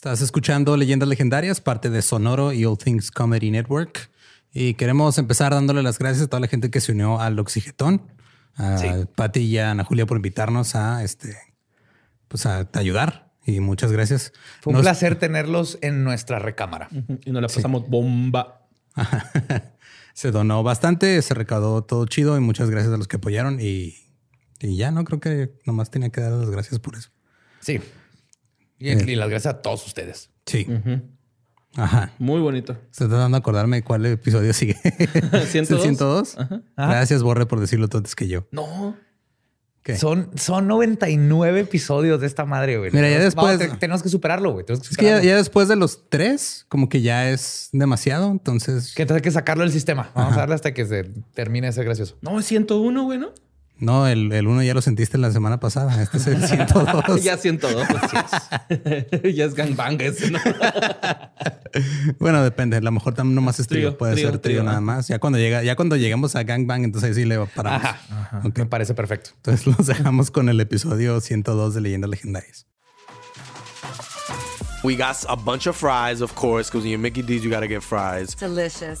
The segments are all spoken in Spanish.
Estás escuchando Leyendas Legendarias, parte de Sonoro y All Things Comedy Network. Y queremos empezar dándole las gracias a toda la gente que se unió al Oxigetón, a Pati y a Ana Julia por invitarnos a este, pues a ayudar. Y muchas gracias. Fue un placer tenerlos en nuestra recámara. Y nos la pasamos bomba. se donó bastante, se recaudó todo chido y muchas gracias a los que apoyaron. Y, y ya no creo que nomás tenía que dar las gracias por eso. Sí. Y, y las gracias a todos ustedes. Sí. Ajá. Muy bonito. Estoy tratando de acordarme cuál episodio sigue. 102. 102? Ajá. Gracias, Borre, por decirlo tú antes que yo. No. ¿Qué? Son, son 99 episodios de esta madre, güey. Mira, ya después... tenemos que superarlo, güey. Es que ya, después de los tres, como que ya es demasiado, entonces... Que hay que sacarlo del sistema. Vamos a darle hasta que se termine ese gracioso. No, es 101, güey, ¿no? No, el, el uno ya lo sentiste la semana pasada. Este es el 102. ya 102. ya es gangbang ese, ¿no? bueno, depende. A lo mejor también nomás es trío. Puede ser trío, nada más. Ya cuando llega, ya cuando lleguemos a gangbang, entonces ahí sí le paramos. Ajá. Ajá. Me parece perfecto. Entonces los dejamos con el episodio 102 de Leyendas Legendarias. We got a bunch of fries, of course, because when you're Mickey D's, you got to get fries. Delicious.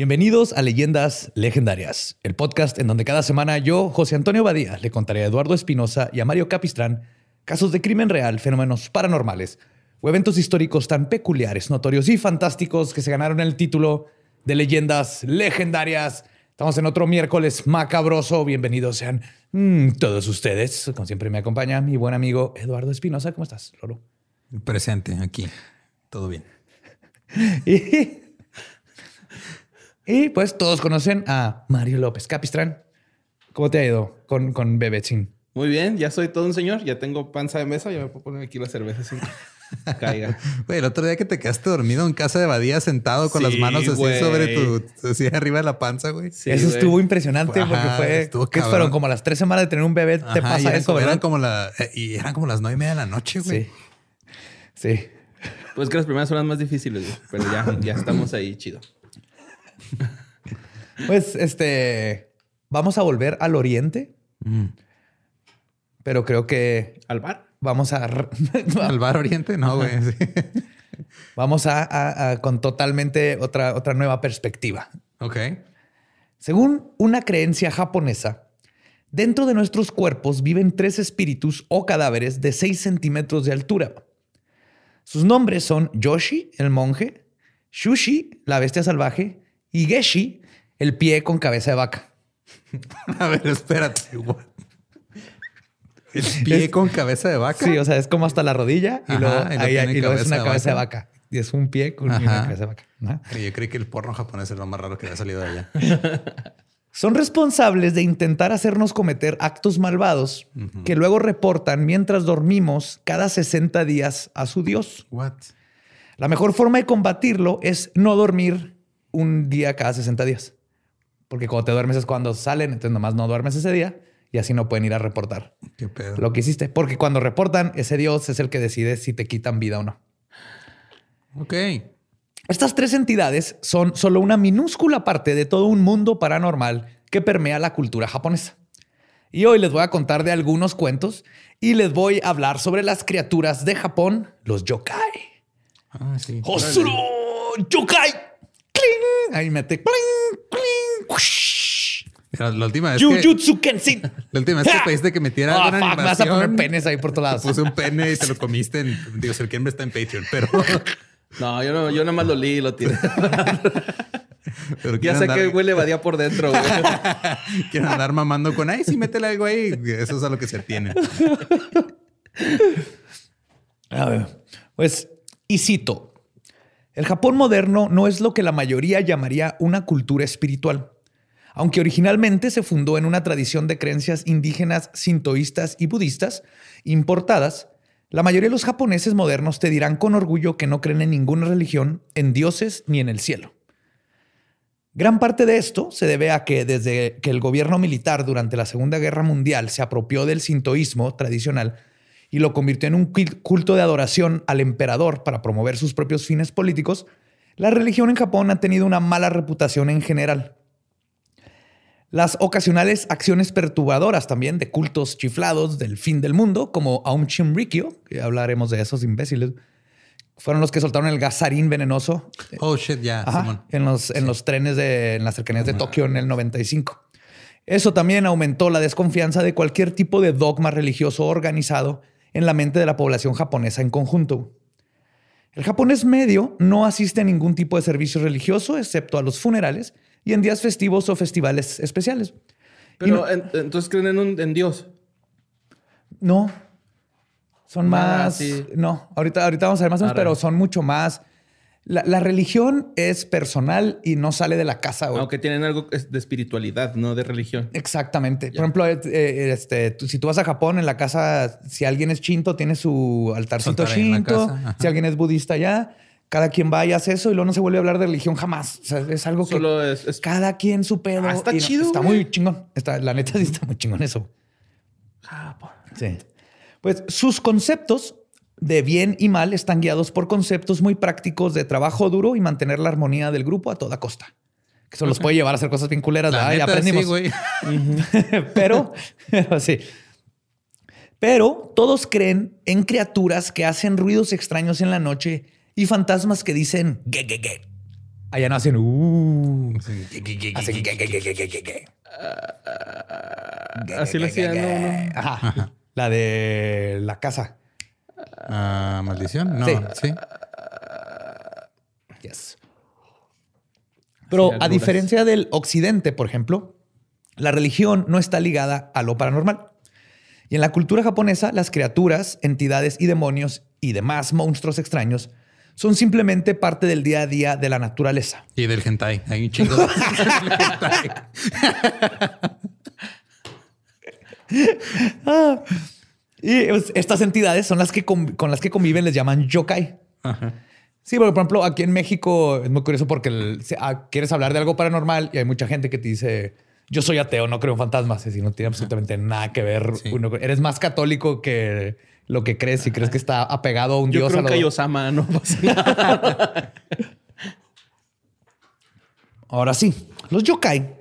Bienvenidos a Leyendas Legendarias, el podcast en donde cada semana yo, José Antonio Badía, le contaré a Eduardo Espinosa y a Mario Capistrán casos de crimen real, fenómenos paranormales o eventos históricos tan peculiares, notorios y fantásticos que se ganaron el título de Leyendas Legendarias. Estamos en otro miércoles macabroso. Bienvenidos sean mm, todos ustedes. Como siempre me acompaña mi buen amigo Eduardo Espinosa. ¿Cómo estás, Lolo? Presente aquí. Todo bien. y y pues todos conocen a Mario López Capistrán. ¿Cómo te ha ido con, con Bebecín? Muy bien, ya soy todo un señor, ya tengo panza de mesa, ya me puedo poner aquí la cerveza sin caiga. Güey, el otro día que te quedaste dormido en casa de Badía sentado con las manos así sobre tu, así arriba de la panza, güey. eso estuvo impresionante porque fue, estuvo que fueron como las tres semanas de tener un bebé, te pasa eso, eran como la, eh, y eran como las nueve y media de la noche, güey. Sí. Sí. Pues que las primeras son las más difíciles, güey. pero ya, ya estamos ahí, chido. Pues este, vamos a volver al oriente, Mm. pero creo que ¿Al bar? vamos a... Al bar oriente, no, güey. sí. Vamos a, a- a- con totalmente otra, otra nueva perspectiva. Ok. Según una creencia japonesa, dentro de nuestros cuerpos viven tres espíritus o cadáveres de 6 centímetros de altura. Sus nombres son Yoshi, el monje, Shushi, la bestia salvaje, y Geshi, el pie con cabeza de vaca. A ver, espérate. what? El pie con cabeza de vaca. Sí, o sea, es como hasta la rodilla y Ajá, luego, y luego ahí- tiene y luego es una de cabeza de vaca. Y es un pie con Ajá. una cabeza de vaca. Ajá. Yo creí que el porno japonés era lo más raro que había salido de allá. Son responsables de intentar hacernos cometer actos malvados que luego reportan mientras dormimos cada 60 días a su Dios. What? La mejor forma de combatirlo es no dormir un día cada 60 días. Porque cuando te duermes es cuando salen, entonces nomás no duermes ese día y así no pueden ir a reportar Qué pedo. lo que hiciste. Porque cuando reportan, ese Dios es el que decide si te quitan vida o no. Ok. Estas tres entidades son solo una minúscula parte de todo un mundo paranormal que permea la cultura japonesa. Y hoy les voy a contar de algunos cuentos y les voy a hablar sobre las criaturas de Japón, los yokai. Ah. ¡Yokai! ¡Cling! Ahí mete ¡cling! ¡cling! Mira, la última vez que, ¡Jujutsu Kensin! la última vez que pediste que metiera Ah, alguna fuck, vas a poner penes ahí por todos lados. Puse un pene y te lo comiste. En, digo, si el que está en Patreon, pero No, yo no, yo nada más lo leí y lo tiré. Pero ya sé andar- que huele vadía por dentro, güey. Quieren andar mamando con, ay, sí, métele algo ahí. Eso es a lo que se tiene. A ver, pues, y cito, el Japón moderno no es lo que la mayoría llamaría una cultura espiritual. Aunque originalmente se fundó en una tradición de creencias indígenas, sintoístas y budistas importadas, la mayoría de los japoneses modernos te dirán con orgullo que no creen en ninguna religión, en dioses ni en el cielo. Gran parte de esto se debe a que desde que el gobierno militar durante la Segunda Guerra Mundial se apropió del sintoísmo tradicional y lo convirtió en un cul- culto de adoración al emperador para promover sus propios fines políticos, la religión en Japón ha tenido una mala reputación en general. Las ocasionales acciones perturbadoras también de cultos chiflados del fin del mundo, como Aum Shinrikyo, que hablaremos de esos imbéciles, fueron los que soltaron el gasarín venenoso Oh, shit, ya, Simón. en los, en los trenes de en las cercanías de Tokio en el 95. Eso también aumentó la desconfianza de cualquier tipo de dogma religioso organizado en la mente de la población japonesa en conjunto. El japonés medio no asiste a ningún tipo de servicio religioso excepto a los funerales y en días festivos o festivales especiales. Pero en- entonces creen en, un, en Dios. No. Son Nada más. No, ahorita, ahorita vamos a ver más o menos, pero son mucho más. La, la religión es personal y no sale de la casa. güey. Aunque tienen algo de espiritualidad, no de religión. Exactamente. Por ejemplo, eh, eh, este, tú- si tú vas a Japón, en la casa, si alguien es chinto, tiene su altarcito altar ajá. Si alguien es budista ya, cada quien va y hace eso y luego no se vuelve a hablar de religión jamás. O sea, es algo que Solo es, es- cada quien su pedo. Ah, está no- chido, Está güey. muy chingón. Está, la neta sí está muy chingón eso. Sí. Pues sus conceptos de bien y mal están guiados por conceptos muy prácticos de trabajo duro y mantener la armonía del grupo a toda costa. Que eso los puede llevar a hacer cosas bien culeras. La aprendimos. sí, pero, pero sí. Pero todos creen en criaturas que hacen ruidos extraños en la noche y fantasmas que dicen ge, ge, ge. Allá no hacen uh. Hacen así lo hacían. La de la casa. Ah, maldición. No, Sí. sí. Yes. Pero Sí, a diferencia del occidente, por ejemplo, la religión no está ligada a lo paranormal. Y en la cultura japonesa, las criaturas, entidades y demonios y demás monstruos extraños son simplemente parte del día a día de la naturaleza. Y del hentai. Hay un chingo de hentai. Y pues, estas entidades son las que con, con las que conviven, les llaman yokai. Sí, porque, por ejemplo, aquí en México es muy curioso porque el- se- ah, quieres hablar de algo paranormal y hay mucha gente que te dice, yo soy ateo, no creo en fantasmas. Es decir, no tiene absolutamente nada que ver. Sí. uno con- eres más católico que lo que crees y crees que está apegado a un Yo dios. creo a lo- Kaiosama, no pasa nada. Ahora sí, los yokai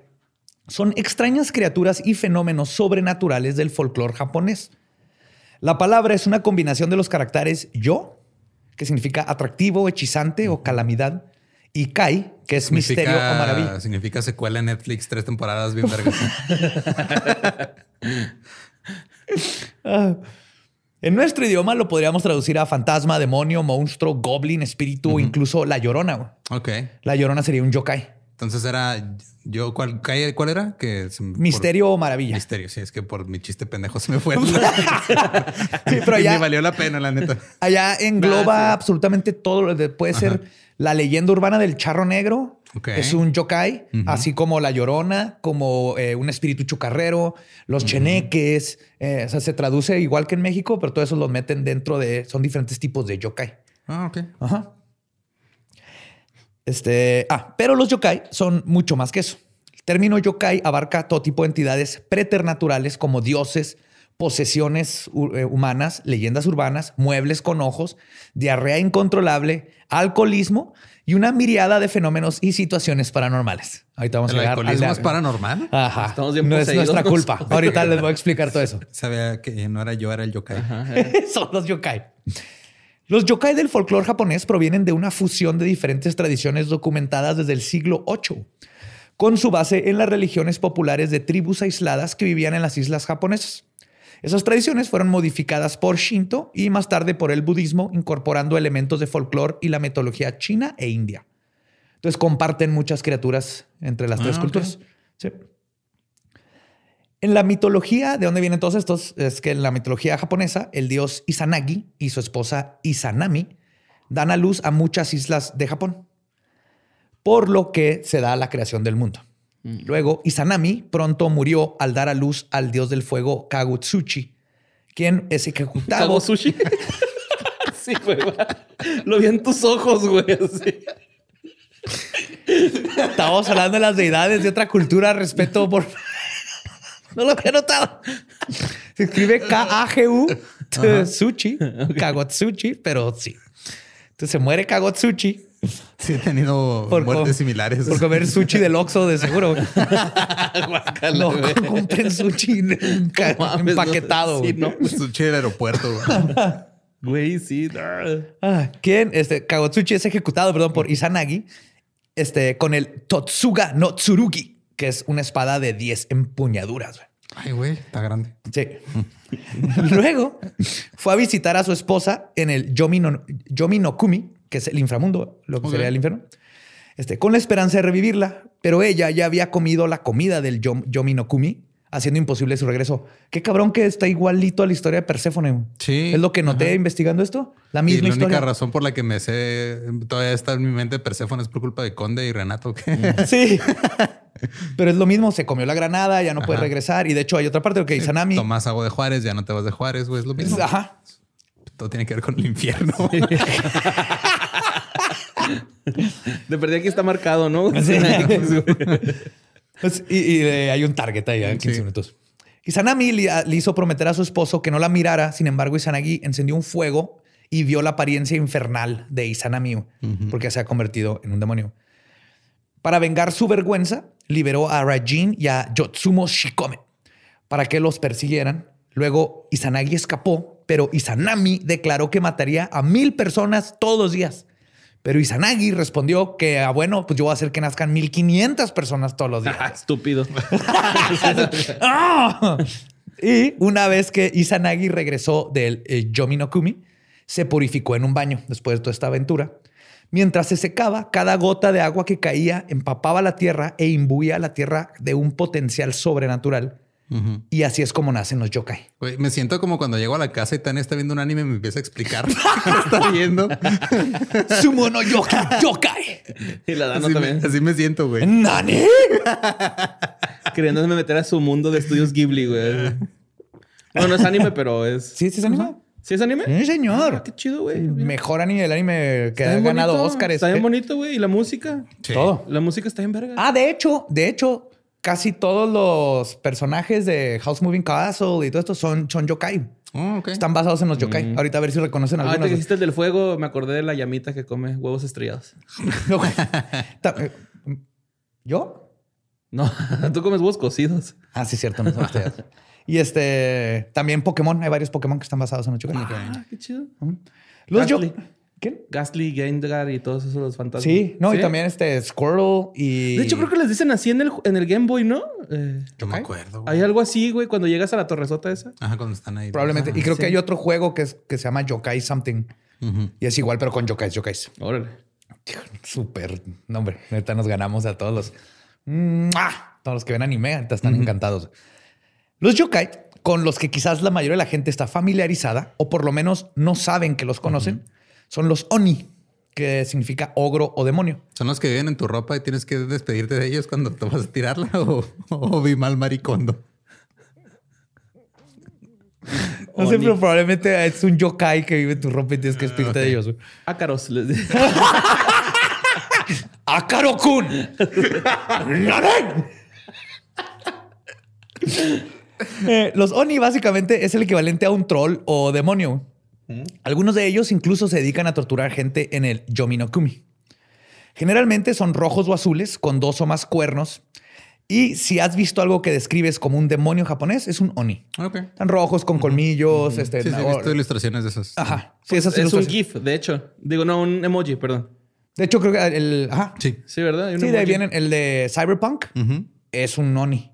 son extrañas criaturas y fenómenos sobrenaturales del folclore japonés. La palabra es una combinación de los caracteres yo, que significa atractivo, hechizante o calamidad, y kai, que es misterio o maravilla. Significa secuela en Netflix, tres temporadas bien vergas. Ah. En nuestro idioma lo podríamos traducir a fantasma, demonio, monstruo, goblin, espíritu o incluso la llorona. ok. La llorona sería un yokai. Entonces era yo, ¿cuál, cuál era? Que por- Misterio o maravilla. Misterio, sí, es que por mi chiste pendejo se me fue. Sí, pero Y allá, me valió la pena, la neta. allá engloba Ah, sí. absolutamente todo. lo de- Puede ser la leyenda urbana del charro negro. Ok. Es un yokai, así como la llorona, como eh, un espíritu chucarrero, los cheneques. eh, o sea, se traduce igual que en México, pero todo eso lo meten dentro de. Son diferentes tipos de yokai. Ah, ok. Ajá. Este, ah, pero los yokai son mucho más que eso. El término yokai abarca todo tipo de entidades preternaturales como dioses, posesiones eh, humanas, leyendas urbanas, muebles con ojos, diarrea incontrolable, alcoholismo y una miriada de fenómenos y situaciones paranormales. Ahorita vamos ¿El a llegar alcoholismo al- es paranormal? Ajá. Estamos bien no es nuestra culpa. Ahorita les voy a explicar todo eso. Sabía que no era yo, era el yokai. Son los yokai. Los yokai del folclore japonés provienen de una fusión de diferentes tradiciones documentadas desde el siglo VIII, con su base en las religiones populares de tribus aisladas que vivían en las islas japonesas. Esas tradiciones fueron modificadas por Shinto y más tarde por el budismo, incorporando elementos de folclore y la mitología china e india. Entonces comparten muchas criaturas entre las tres Ah, culturas. Sí. En la mitología, ¿de dónde vienen todos estos? Es que en la mitología japonesa, el dios Izanagi y su esposa Izanami dan a luz a muchas islas de Japón, por lo que se da la creación del mundo. Luego, Izanami pronto murió al dar a luz al dios del fuego Kagutsuchi, quien es ejecutado. ¿Cago sushi? sí, güey. Lo vi en tus ojos, güey. así. Estamos hablando de las deidades de otra cultura, respeto por. No lo había notado. Se escribe K-A-G-U Tsuchi, Kagotsuchi, pero sí. Entonces se muere Kagotsuchi Sí, he tenido por, muertes com- similares. por comer sushi del Oxxo, de seguro. Guácala, No güey. compren sushi ca- No empaquetado. Sí, no. Sushi del aeropuerto. güey. Güey, sí. Ah, ¿Quién? Este, Kagotsuchi es ejecutado, perdón, por Izanagi este, con el Totsuga no Tsurugi, que es una espada de 10 empuñaduras. güey. Ay, güey, está grande. Sí. Luego fue a visitar a su esposa en el Yomi no, Yomi no Kumi, que es el inframundo, lo que sería el infierno, este, con la esperanza de revivirla, pero ella ya había comido la comida del Yom- Yomi no Kumi, haciendo imposible su regreso. Qué cabrón que está igualito a la historia de Perséfone. Sí. Es lo que noté Ajá. investigando esto. La Y misma la única historia. razón por la que me sé, todavía está en mi mente Perséfone es por culpa de Conde y Renato. que- Sí. Pero es lo mismo, se comió la granada, ya no puede regresar. Y de hecho hay otra parte que Izanami. Tomas agua de Juárez, ya no te vas de Juárez, güey. Es lo mismo. Ajá. Todo tiene que ver con el infierno. De perdí aquí está marcado, ¿no? Sí. Pues, y y, eh, hay un target ahí a 15 Sí. minutos. Izanami le, le hizo prometer a su esposo que no la mirara. Sin embargo, Izanagi encendió un fuego y vio la apariencia infernal de Izanami porque se ha convertido en un demonio. Para vengar su vergüenza, liberó a Rajin y a Yotsumo Shikome para que los persiguieran. Luego Izanagi escapó, pero Izanami declaró que mataría a mil personas todos los días. Pero Izanagi respondió que, ah, bueno, pues yo voy a hacer que nazcan 1500 personas todos los días. Estúpido. ¡Ah! Y una vez que Izanagi regresó del eh, Yomi no Kumi, se purificó en un baño después de toda esta aventura. Mientras se secaba, cada gota de agua que caía empapaba la tierra e imbuía la tierra de un potencial sobrenatural. Y así es como nacen los yokai. Güey, me siento como cuando llego a la casa y Tania está viendo un anime y me empieza a explicar qué está viendo. Sumo no yokai, yokai. Y la Dano Así me, también. así me siento, güey. ¿Nani? Queriéndome meter a su mundo de estudios Ghibli, güey. No, no es anime, pero es. Sí, sí, es anime. ¿Sí es anime? Sí, señor. Ah, qué chido, güey. Mejor anime del anime que ha ganado Oscars. Está bien bonito, güey. Y la música. Sí. Todo. La música está bien verga. Ah, de hecho, de hecho, casi todos los personajes de House Moving Castle y todo esto son, son yokai. Oh, ok. Están basados en los yokai. Ahorita a ver si reconocen Ahorita algunos. que dijiste el del fuego, me acordé de la llamita que come huevos estrellados. Eh, ¿Yo? No, tú comes huevos cocidos. Ah, sí, cierto. No son ustedes. y este, también Pokémon. Hay varios Pokémon que están basados en los yokai. Ah, qué chido. Los yo... ¿Qué? Gastly, Gengar y todos esos los fantasmas. Sí, no, y también este Squirtle y... De hecho, creo que les dicen así en el, en el Game Boy, ¿no? Eh, Yo me acuerdo. güey. hay algo así, güey, cuando llegas a la torresota esa. Ajá, cuando están ahí. Probablemente. Y creo que hay otro juego que, es, que se llama Yokai Something. Y es igual, pero con yokais, yokais. Órale. Súper. No, hombre, ahorita nos ganamos a todos los. ¡Mua! Todos los que ven anime, ahorita están encantados. Los yokai, con los que quizás la mayoría de la gente está familiarizada, o por lo menos no saben que los conocen, son los oni, que significa ogro o demonio. ¿Son los que viven en tu ropa y tienes que despedirte de ellos cuando te vas a tirarla o, o vi mal maricondo? No sé, pero probablemente es un yokai que vive en tu ropa y tienes que despedirte de ellos. güey. Ácaros. ¡Nanen! Eh, los Oni básicamente es el equivalente a un troll o demonio. Algunos de ellos incluso se dedican a torturar gente en el Yomi no Kumi. Generalmente son rojos o azules con dos o más cuernos. Y si has visto algo que describes como un demonio japonés, es un Oni. Ok. Están rojos con colmillos. este, Sí, sí, he visto ilustraciones de esos. Ajá. Sí, esas es un. GIF, de hecho. Digo, no, un emoji, perdón. De hecho, creo que el. Ajá. Sí. Sí, ¿verdad? Sí, de ahí vienen el de Cyberpunk. Es un Oni.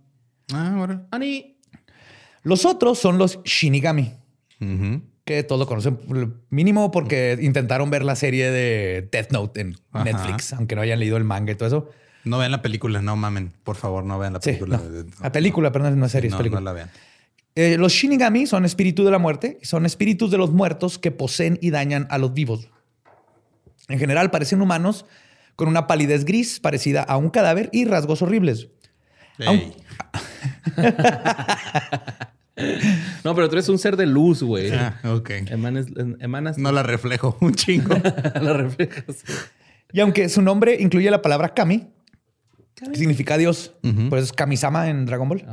Ah, órale. Ani. Los otros son los Shinigami, que todos lo conocen mínimo porque intentaron ver la serie de Death Note en Ajá. Netflix, aunque no hayan leído el manga y todo eso. No vean la película, no mamen. Por favor, no vean la Sí, película. no. La película, perdón, no es serie, es No, película. no la vean. Eh, los Shinigami son espíritus de la muerte y son espíritus de los muertos que poseen y dañan a los vivos. En general parecen humanos con una palidez gris parecida a un cadáver y rasgos horribles. Ey. No, pero tú eres un ser de luz, güey. Ah, ok. Emanas, emanas No la reflejo un chingo. la reflejas. Y aunque su nombre incluye la palabra Kami, que significa Dios, por eso es Kamisama en Dragon Ball.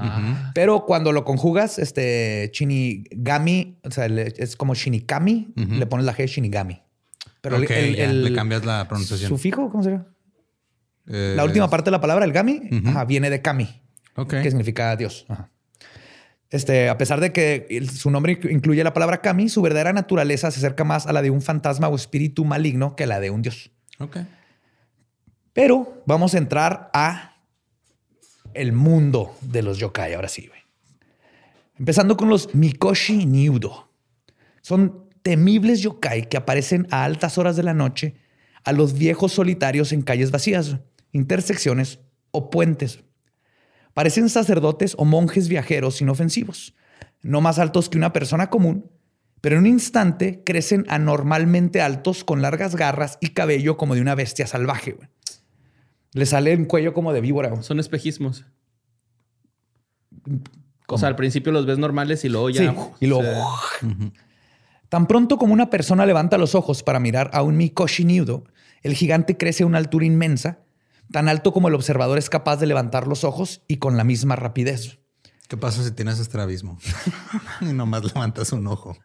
Pero cuando lo conjugas, este Shinigami, o sea, es como Shinikami, le pones la G Shinigami. Pero el- Ok, el- ya, el- le cambias la pronunciación. ¿Sufijo? ¿Cómo sería? Eh, La última parte de la palabra, el Gami, ajá, viene de Kami, Ok. que significa Dios. Ajá. Este, a pesar de que su nombre incluye la palabra Kami, su verdadera naturaleza se acerca más a la de un fantasma o espíritu maligno que a la de un dios. Ok. Pero vamos a entrar a el mundo de los yokai, ahora sí. güey. Empezando con los Mikoshi Niudo. Son temibles yokai que aparecen a altas horas de la noche a los viejos solitarios en calles vacías, intersecciones o puentes. Parecen sacerdotes o monjes viajeros inofensivos, no más altos que una persona común, pero en un instante crecen anormalmente altos con largas garras y cabello como de una bestia salvaje. güey. Le sale un cuello como de víbora. güey. Son espejismos. O sea, al principio los ves normales y luego ya. Sí, y luego... Tan pronto como una persona levanta los ojos para mirar a un Mikoshi Niudo, el gigante crece a una altura inmensa, tan alto como el observador es capaz de levantar los ojos y con la misma rapidez. ¿Qué pasa si tienes estrabismo? y nomás levantas un ojo.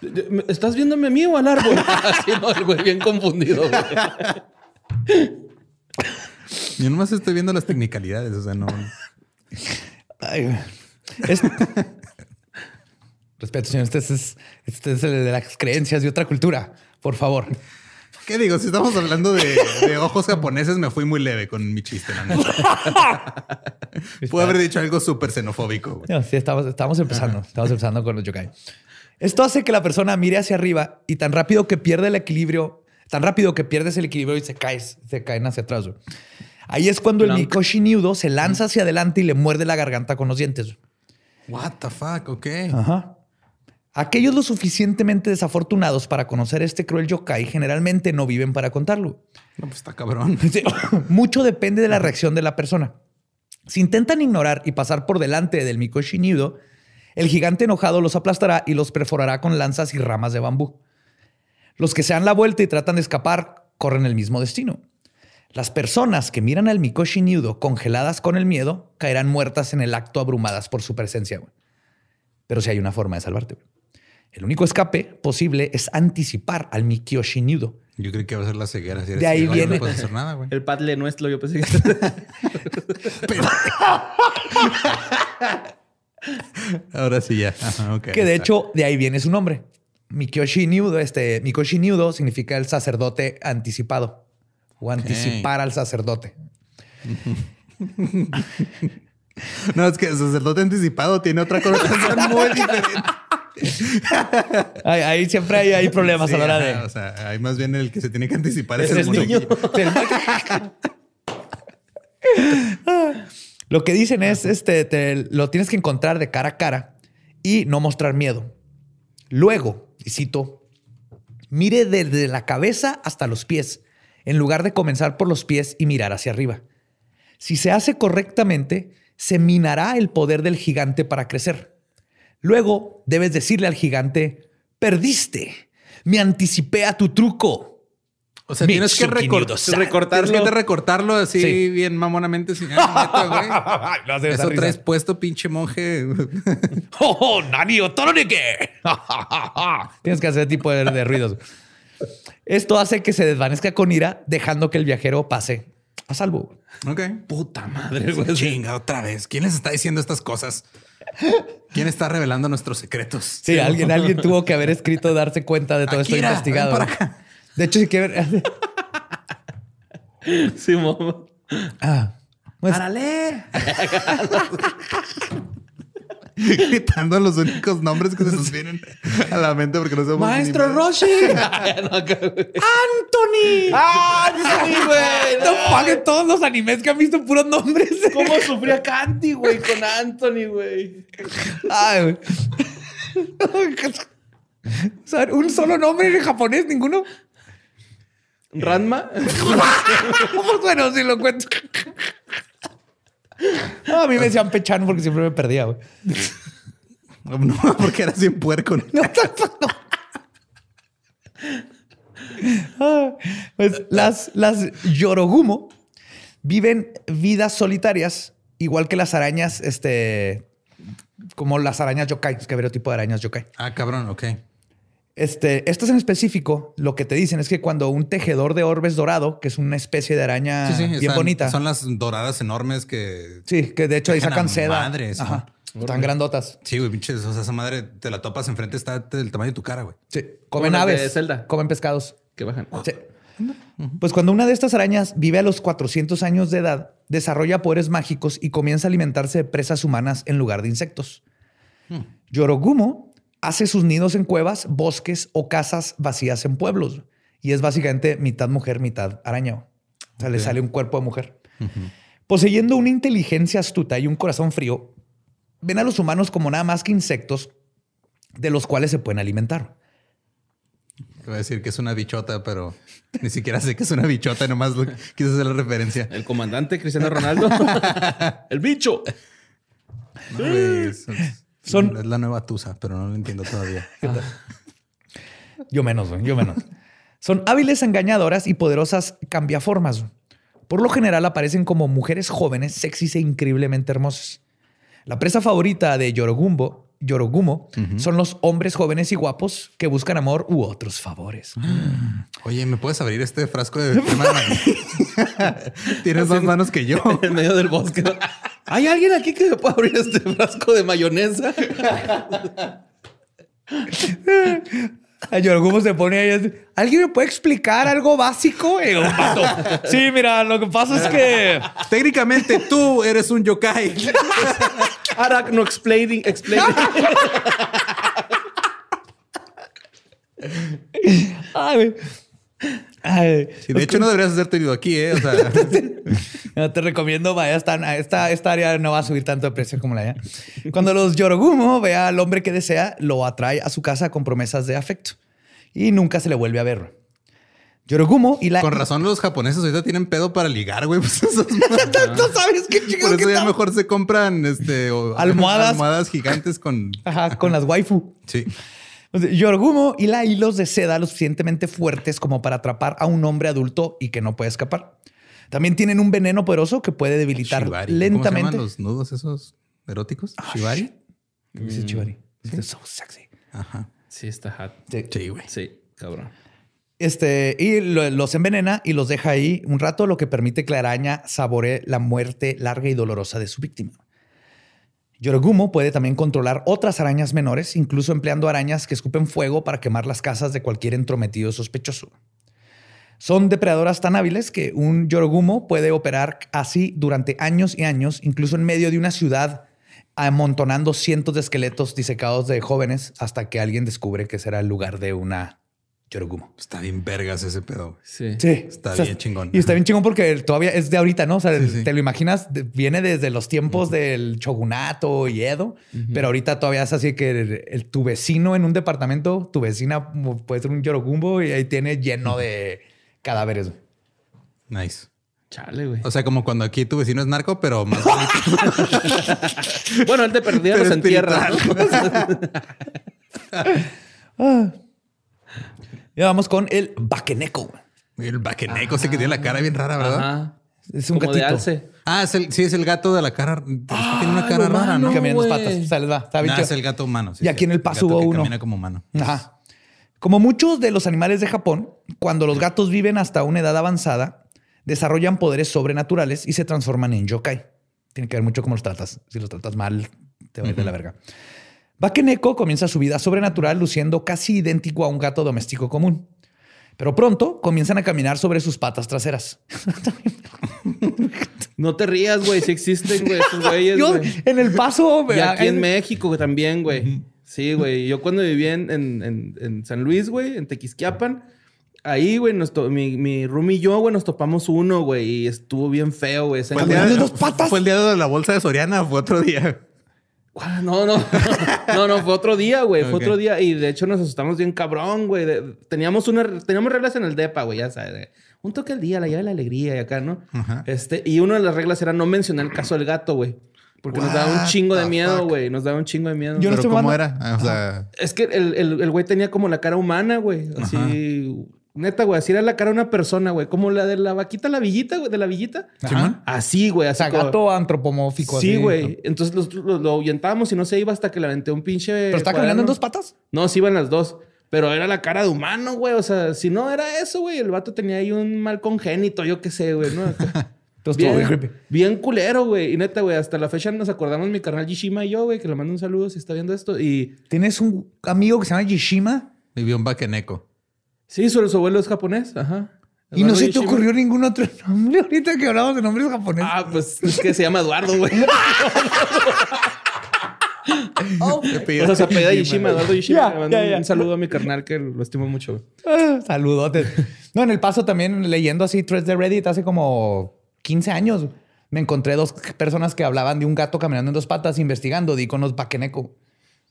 ¿Me- ¿Estás viéndome a mí o al árbol? Así no, el güey bien confundido. güey. Yo nomás estoy viendo las technicalidades, o sea, no. Ay, güey. Es- Respeto, señor. Este es, este es el de las creencias de otra cultura. Por favor. ¿Qué digo? Si estamos hablando de, de ojos japoneses, me fui muy leve con mi chiste. La neta. Pude haber dicho algo súper xenofóbico. No, sí, estamos, estamos empezando. Estamos empezando con los yokai. Esto hace que la persona mire hacia arriba y tan rápido que pierde el equilibrio, tan rápido que pierdes el equilibrio y se caes, se caen hacia atrás. güey. Ahí es cuando el. Mikoshi Niudo se lanza hacia adelante y le muerde la garganta con los dientes. What the fuck? Ok. Ajá. Aquellos lo suficientemente desafortunados para conocer este cruel yokai generalmente no viven para contarlo. No, pues está cabrón. Sí, Mucho depende de la reacción de la persona. Si intentan ignorar y pasar por delante del Mikoshi Niudo, el gigante enojado los aplastará y los perforará con lanzas y ramas de bambú. Los que se dan la vuelta y tratan de escapar corren el mismo destino. Las personas que miran al Mikoshi Niudo congeladas con el miedo caerán muertas en el acto abrumadas por su presencia. Pero si hay una forma de salvarte. El único escape posible es anticipar al Mikoshi Niudo. Yo creí que iba a ser la ceguera. Si De ahí ciego, viene- No puedes hacer nada, güey. El padle nuestro, yo pensé que. Ahora sí ya. Ajá, ok. que de Está. hecho de ahí viene su nombre. Mikoshi Niudo, este Mikoshi Niudo significa el sacerdote anticipado o anticipar al sacerdote. No, es que el sacerdote anticipado tiene otra connotación muy diferente. Ahí, ahí siempre hay, hay problemas Sí, a la hora de. O sea, hay más bien el que se tiene que anticipar es Ese el niño. Lo que dicen es, este, te- lo tienes que encontrar de cara a cara y no mostrar miedo. Luego, y cito, mire desde la cabeza hasta los pies, en lugar de comenzar por los pies y mirar hacia arriba. Si se hace correctamente, se minará el poder del gigante para crecer. Luego, debes decirle al gigante, perdiste, me anticipé a tu truco. O sea, tienes que recortarlo. Tienes que recortarlo así Sí. bien mamonamente. Sin, neta, güey. No Eso risa. traes puesto, pinche monje. ¡Oh, oh Nani! Tienes que hacer tipo de, de ruidos. Esto hace que se desvanezca con ira, dejando que el viajero pase a salvo. ok. Puta madre, güey. Chinga, otra vez. ¿Quién les está diciendo estas cosas? ¿Quién está revelando nuestros secretos? Sí, alguien, alguien tuvo que haber escrito, darse cuenta de todo esto Akira, investigado. ven para acá. De hecho, sí que... Sí, mo. Ah, pues, ¡Árale! Gritando los únicos nombres que se nos vienen a la mente porque no sabemos. Maestro Roshi. ¡Anthony! ¡Ah, sí, güey! The fuck, en todos los animes que han visto puros nombres. ¿Cómo sufría Candy, güey, con Anthony, güey? Ay, güey. O sea, un solo nombre en japonés, ninguno. ¿Ranma? Pues bueno, si lo cuento. No, a mí me decían Pechan porque siempre me perdía, güey. No, porque eras bien puerco. ¿no? Ah, Pues las, las Yorogumo viven vidas solitarias, igual que las arañas, este, como las arañas yokai, es que habría tipo de arañas yokai. Ah, cabrón, ok. Este, estas en específico, lo que te dicen es que cuando un tejedor de orbes dorado, que es una especie de araña Sí, sí, bien están- bonita. Son las doradas enormes que. Sí, que de hecho ahí sacan seda. madres, ¿no? Ajá. Están grandotas. Sí, güey, pinches. O sea, esa madre te la topas enfrente, está del tamaño de tu cara, güey. Sí. Comen aves. Zelda. Comen pescados. Que bajan. Sí. Pues cuando una de estas arañas vive a los 400 años de edad, desarrolla poderes mágicos y comienza a alimentarse de presas humanas en lugar de insectos. Yorogumo hace sus nidos en cuevas, bosques o casas vacías en pueblos. Y es básicamente mitad mujer, mitad araña. O sea, le sale un cuerpo de mujer. Poseyendo una inteligencia astuta y un corazón frío, ven a los humanos como nada más que insectos de los cuales se pueden alimentar. Voy a decir que es una bichota, pero ni siquiera sé que es una bichota, nomás quise hacer la referencia. El comandante Cristiano Ronaldo. el bicho. No, Son- es la nueva Tusa, pero no lo entiendo todavía. Yo menos, yo menos. Son hábiles engañadoras y poderosas cambiaformas. Por lo general aparecen como mujeres jóvenes, sexys e increíblemente hermosas. La presa favorita de Yorogumbo, Yorogumo son los hombres jóvenes y guapos que buscan amor u otros favores. Oye, ¿me puedes abrir este frasco de? Tienes más manos que yo. En medio del bosque. ¿Hay alguien aquí que me pueda abrir este frasco de mayonesa? A Yorogumo se pone ahí. así, ¿Alguien me puede explicar algo básico? Pato, Sí, mira, lo que pasa es que Técnicamente tú eres un yokai. Arachno explaining, explaining. Ay. Ay, Y de hecho, no deberías hacerte ido aquí, ¿eh? O sea, No, te recomiendo, vaya, esta, esta, esta área no va a subir tanto de precio como la allá. Cuando los Yorogumo vea al hombre que desea, lo atrae a su casa con promesas de afecto y nunca se le vuelve a ver. Yorogumo y la... con razón los japoneses ahorita tienen pedo para ligar, güey. Pues esos- ¿Tú sabes qué chico Por que eso ya está? mejor se compran este, o- Almohadas. almohadas gigantes con... Ajá, con las waifu. Sí. O sea, Yorogumo hila hilos de seda lo suficientemente fuertes como para atrapar a un hombre adulto y que no puede escapar. También tienen un veneno poderoso que puede debilitar Shibari. ¿Cómo se lentamente. llaman los nudos esos eróticos? Shibari. Dice Chivari. It's so sexy. Ajá. Sí, está hot. Sí, güey. Sí, cabrón. Este, y lo- los envenena y los deja ahí un rato, lo que permite que la araña saboree la muerte larga y dolorosa de su víctima. Yorogumo puede también controlar otras arañas menores, incluso empleando arañas que escupen fuego para quemar las casas de cualquier entrometido sospechoso. Son depredadoras tan hábiles que un Yorogumo puede operar así durante años y años, incluso en medio de una ciudad, amontonando cientos de esqueletos disecados de jóvenes hasta que alguien descubre que será el lugar de una Yorogumo. Está bien vergas ese pedo. Sí. Sí. Está bien chingón. Y está bien chingón porque todavía es de ahorita, ¿no? O sea, Sí, sí. te lo imaginas, viene desde los tiempos del shogunato y Edo, pero ahorita todavía es así que el, el- tu vecino en un departamento, tu vecina puede ser un yorogumbo y ahí tiene lleno de cadáveres. Nice. Chale, güey. O sea, como cuando aquí tu vecino es narco, pero más. Bueno, él te perdía los entierra. Ya vamos con el bakeneko. El baqueneco, ese que tiene la cara bien rara, ¿verdad? Ajá. Es un Como de gatito. alce. Ah, es el, sí, es el gato de la cara. que tiene una cara lo rara, ¿no? mano. Que camina en las güey. patas. O sea, les va. Está Nah, es el gato humano. sí, Y sí, aquí en el el paso gato hubo que uno. Camina como humano. Ajá. Como muchos de los animales de Japón, cuando los gatos viven hasta una edad avanzada, desarrollan poderes sobrenaturales y se transforman en yokai. Tiene que ver mucho cómo los tratas. Si los tratas mal, te va a ir de la verga. Bakeneko comienza su vida sobrenatural luciendo casi idéntico a un gato doméstico común. Pero pronto comienzan a caminar sobre sus patas traseras. No te rías, güey. Sí existen, güey, esos güeyes, Yo güey. en el paso. Y aquí en en- México güey, también, güey. Sí, güey. Yo cuando viví en, en- en- en San Luis, güey, en Tequisquiapan, ahí, güey, mi, mi roomie y yo, güey, nos topamos uno, güey, y estuvo bien feo, güey. Fue el, día. día de, dos patas? fue el día de la bolsa de Soriana, fue otro día. No, no. No, no, fue otro día, güey. Fue otro día. Y de hecho nos asustamos bien cabrón, güey. Teníamos una, teníamos reglas en el DEPA, güey, ya sabes. un toque al día, la llave de la alegría y acá, ¿no? Ajá. Este, y una de las reglas era no mencionar el caso del gato, güey. Porque nos daba un chingo de miedo, güey. Nos daba un chingo de miedo. Yo no Pero ¿cómo era? O sea, Es que el, el, el güey tenía como la cara humana, güey. Así. Neta, güey. Así era la cara de una persona, güey. Como la de la vaquita, la villita, güey. De la villita. Ajá. Así, güey. O Así sea, como- gato antropomórfico. Sí, así. güey. Entonces los- lo, lo ahuyentábamos y no se iba hasta que le aventé un pinche. ¿Pero está caminando en dos patas? No, sí iban las dos. Pero era la cara de humano, güey. O sea, si no era eso, güey, el vato tenía ahí un mal congénito, yo qué sé, güey, ¿no? Bien Bien, creepy. bien culero, güey. Y neta, güey, hasta la fecha nos acordamos mi carnal Yishima y yo, güey, que le mando un saludo si está viendo esto. Y ¿Tienes un amigo que se llama Yishima? vivió en Baqueneco. Sí, su, su abuelo es japonés, ajá. Y no se te ocurrió ningún otro nombre ahorita que hablamos de nombres japoneses. Ah, pues es que se llama Eduardo, güey. o sea, se apellida Yishima, Eduardo Yishima. Le mando. Un saludo a mi carnal que lo estimo mucho. Ah, saludotes. No, en el paso también leyendo así threads de Reddit hace como 15 años. Me encontré dos personas que hablaban de un gato caminando en dos patas investigando de iconos Bakeneco.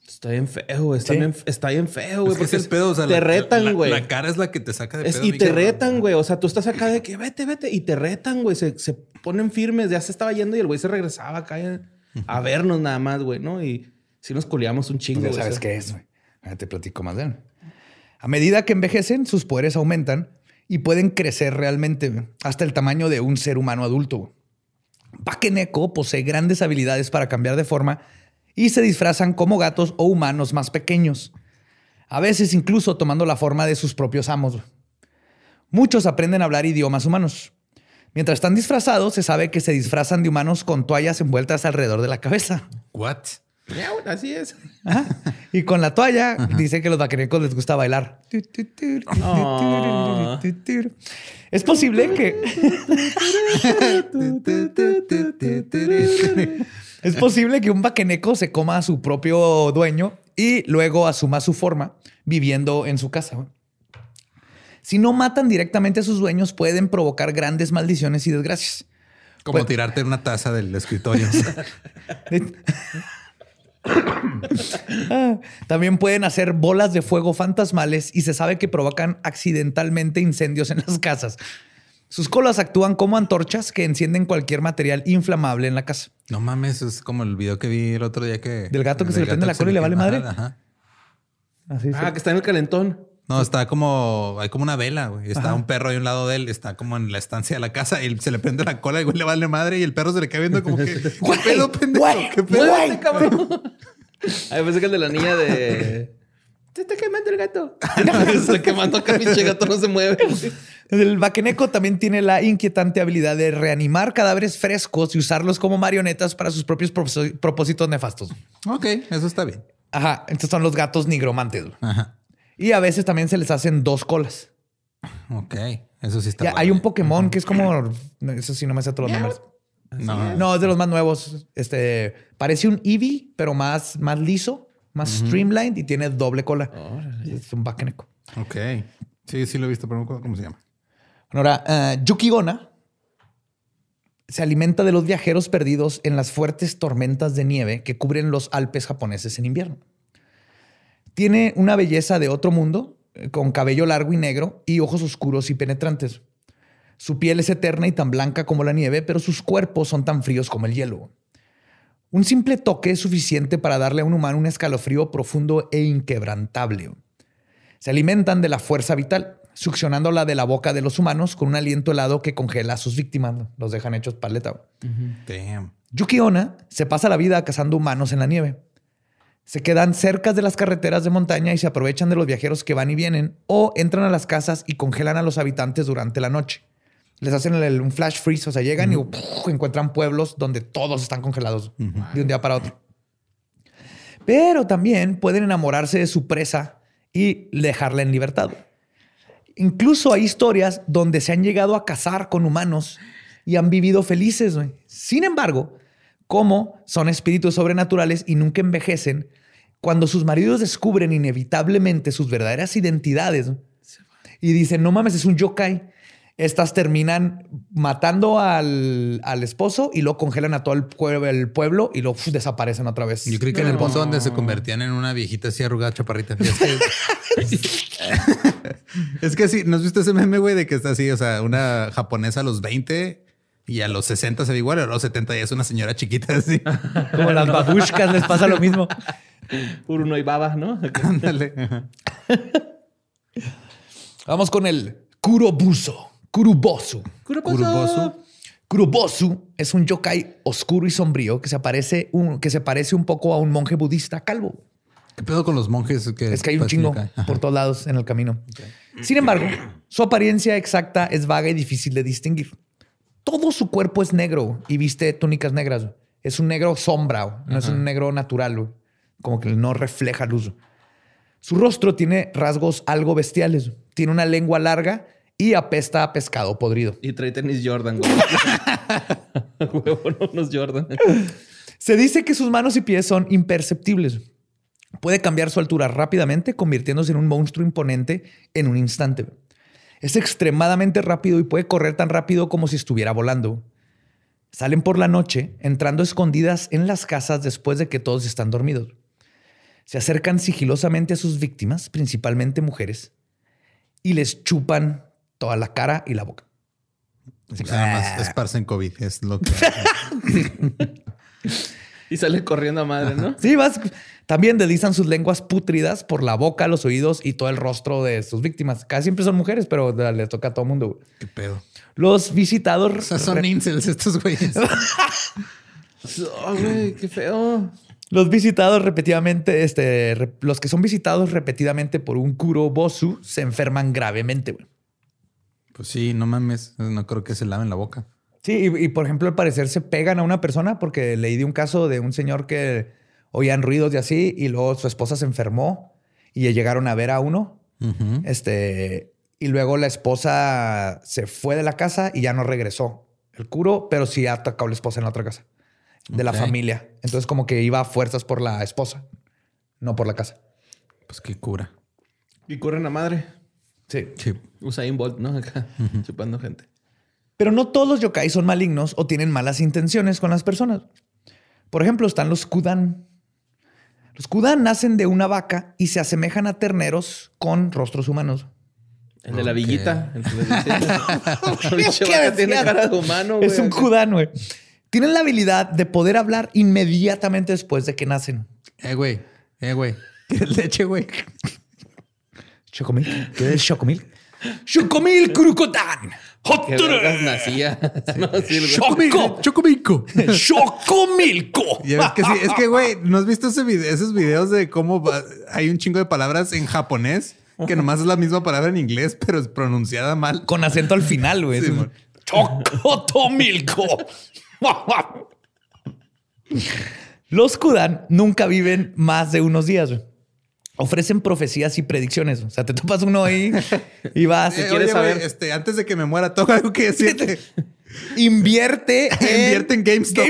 Está bien feo, güey. Está, Sí. bien, está bien feo, güey. Es que es porque el pedo, o sea, te la- retan, güey. La, cara es la que te saca de Es- pedo. y te retan, güey. O sea, tú estás acá de que vete, vete. Y te retan, güey. Se, se ponen firmes. Ya se estaba yendo y el güey se regresaba acá a, a vernos nada más, güey, ¿no? Y sí nos culiamos un chingo, Ya güey. sabes O sea, qué es, güey. Te platico más de él. A medida que envejecen, sus poderes aumentan y pueden crecer realmente hasta el tamaño de un ser humano adulto. Bakeneko posee grandes habilidades para cambiar de forma y se disfrazan como gatos o humanos más pequeños. A veces incluso tomando la forma de sus propios amos. Muchos aprenden a hablar idiomas humanos. Mientras están disfrazados, se sabe que se disfrazan de humanos con toallas envueltas alrededor de la cabeza. What? Miau, así es. Ajá. Y con la toalla dice que a los vaquerecos les gusta bailar. Es posible que es posible que un vaqueneco se coma a su propio dueño y luego asuma su forma viviendo en su casa. Si no matan directamente a sus dueños, pueden provocar grandes maldiciones y desgracias. Como Pues- tirarte una taza del escritorio. También pueden hacer bolas de fuego fantasmales y se sabe que provocan accidentalmente incendios en las casas. Sus colas actúan como antorchas que encienden cualquier material inflamable en la casa. no mames, es como el video que vi el otro día que... ¿Del gato que se le prende la cola y le vale madre? Ajá. Así. Ah, que está en el calentón. No, está como... Hay como una vela, güey. Está un perro ahí a un lado de él. Está como en la estancia de la casa y se le prende la cola y güey le vale madre y el perro se le queda viendo como que... ¿Qué pedo, pendejo? ¿Qué pedo? Muévete, cabrón. Ay, pensé que el de la niña de. Se está quemando el gato. se está quemando acá, pinche gato no se mueve. El vaqueneco también tiene la inquietante habilidad de reanimar cadáveres frescos y usarlos como marionetas para sus propios propós- propósitos nefastos. Ok, eso está bien. Ajá, estos son los gatos nigromantes. Ajá. Y a veces también se les hacen dos colas. Ok, eso sí está Ya, hay un Pokémon que es como. Eso sí, no me sé todos los nombres. No, No, es de los más nuevos. Este parece un Eevee, pero más, más liso, más streamlined y tiene doble cola. Es un Bakeneco. Ok. Sí, sí lo he visto, pero no me acuerdo cómo se llama. Ahora, eh, Yukigona se alimenta de los viajeros perdidos en las fuertes tormentas de nieve que cubren los Alpes japoneses en invierno. Tiene una belleza de otro mundo, eh, con cabello largo y negro y ojos oscuros y penetrantes. Su piel es eterna y tan blanca como la nieve, pero sus cuerpos son tan fríos como el hielo. Un simple toque es suficiente para darle a un humano un escalofrío profundo e inquebrantable. Se alimentan de la fuerza vital, succionándola de la boca de los humanos con un aliento helado que congela a sus víctimas. Los dejan hechos paleta. Damn. Yuki Onna se pasa la vida cazando humanos en la nieve. Se quedan cerca de las carreteras de montaña y se aprovechan de los viajeros que van y vienen o entran a las casas y congelan a los habitantes durante la noche. Les hacen el- un flash freeze, o sea, llegan y ¡puf! encuentran pueblos donde todos están congelados de un día para otro. Pero también pueden enamorarse de su presa y dejarla en libertad. Incluso hay historias donde se han llegado a casar con humanos y han vivido felices. Sin embargo, como son espíritus sobrenaturales y nunca envejecen, cuando sus maridos descubren inevitablemente sus verdaderas identidades y dicen, no mames, es un yokai, estas terminan matando al, al esposo y lo congelan a todo el, pueblo, el pueblo y lo uf, desaparecen otra vez. Yo creí que en el punto donde se convertían en una viejita así arrugada chaparrita. Es que, es que sí, ¿no has visto ese meme, güey, de que está así? O sea, una japonesa a los 20 y a los 60 se ve igual, a los 70 ya es una señora chiquita así. Como las babushkas les pasa lo mismo. Uruno y baba, ¿no? Ándale. Vamos con el Kurobuso. Kurubosu. Kurubosu. Kurobosu es un yokai oscuro y sombrío que se, aparece un, que se parece un poco a un monje budista calvo. ¿Qué pedo con los monjes? Es que hay un chingo por todos lados en el camino. Sin embargo, su apariencia exacta es vaga y difícil de distinguir. Todo su cuerpo es negro y viste túnicas negras. Es un negro sombra, no es un negro natural, como que no refleja luz. Su rostro tiene rasgos algo bestiales. Tiene una lengua larga y apesta a pescado podrido. Y trae tenis Jordan, güey. Huevo, no unos Jordan. Se dice que sus manos y pies son imperceptibles. Puede cambiar su altura rápidamente, convirtiéndose en un monstruo imponente en un instante. Es extremadamente rápido y puede correr tan rápido como si estuviera volando. Salen por la noche, entrando escondidas en las casas después de que todos están dormidos. Se acercan sigilosamente a sus víctimas, principalmente mujeres, y les chupan toda la cara y la boca. Así que nada más esparcen COVID. Es lo que. Y sale corriendo a madre, ¿no? Sí, vas. También deslizan sus lenguas pútridas por la boca, los oídos y todo el rostro de sus víctimas. Casi siempre son mujeres, pero les toca a todo el mundo. güey. ¿Qué pedo? Los visitados. O sea, son incels estos güeyes. Oh, güey, qué feo. Los visitados repetidamente, este, los que son visitados repetidamente por un Kurobosu se enferman gravemente. güey. Pues sí, no mames. No creo que se laven la boca. Sí, y, y, por ejemplo, al parecer se pegan a una persona porque leí de un caso de un señor que oían ruidos y así, y luego su esposa se enfermó y llegaron a ver a uno. Este, y luego la esposa se fue de la casa y ya no regresó. El curo, pero sí atacó a la esposa en la otra casa de la familia. Entonces, como que iba a fuerzas por la esposa, no por la casa. Pues qué cura. Y corren a madre. Sí. Sí. Usain Bolt, ¿no? Acá, chupando gente. Pero no todos los yokai son malignos o tienen malas intenciones con las personas. Por ejemplo, están los kudan. Los kudan nacen de una vaca y se asemejan a terneros con rostros humanos. El de la villita. El güey. Es un kudan, güey. Tienen la habilidad de poder hablar inmediatamente después de que nacen. Eh, güey. Eh, güey. ¿Quieres leche, güey? Chocomil. ¿Qué es Chocomil? Chocomil vergas nacía. No, sí, güey. Choco. Chocomico. Chocomilco. Ya ves que sí. Es que, güey, ¿no has visto ese video- esos videos de cómo va- hay un chingo de palabras en japonés que nomás es la misma palabra en inglés, pero es pronunciada mal? Con acento al final, güey. Sí, Es-. Chocotomilco. Los Kudan nunca viven más de unos días. güey. Ofrecen profecías y predicciones. O sea, te topas uno ahí y vas. Eh, quieres oye, güey, saber- este, antes de que me muera, tengo algo que decirte. Invierte en, Invierte en GameStop.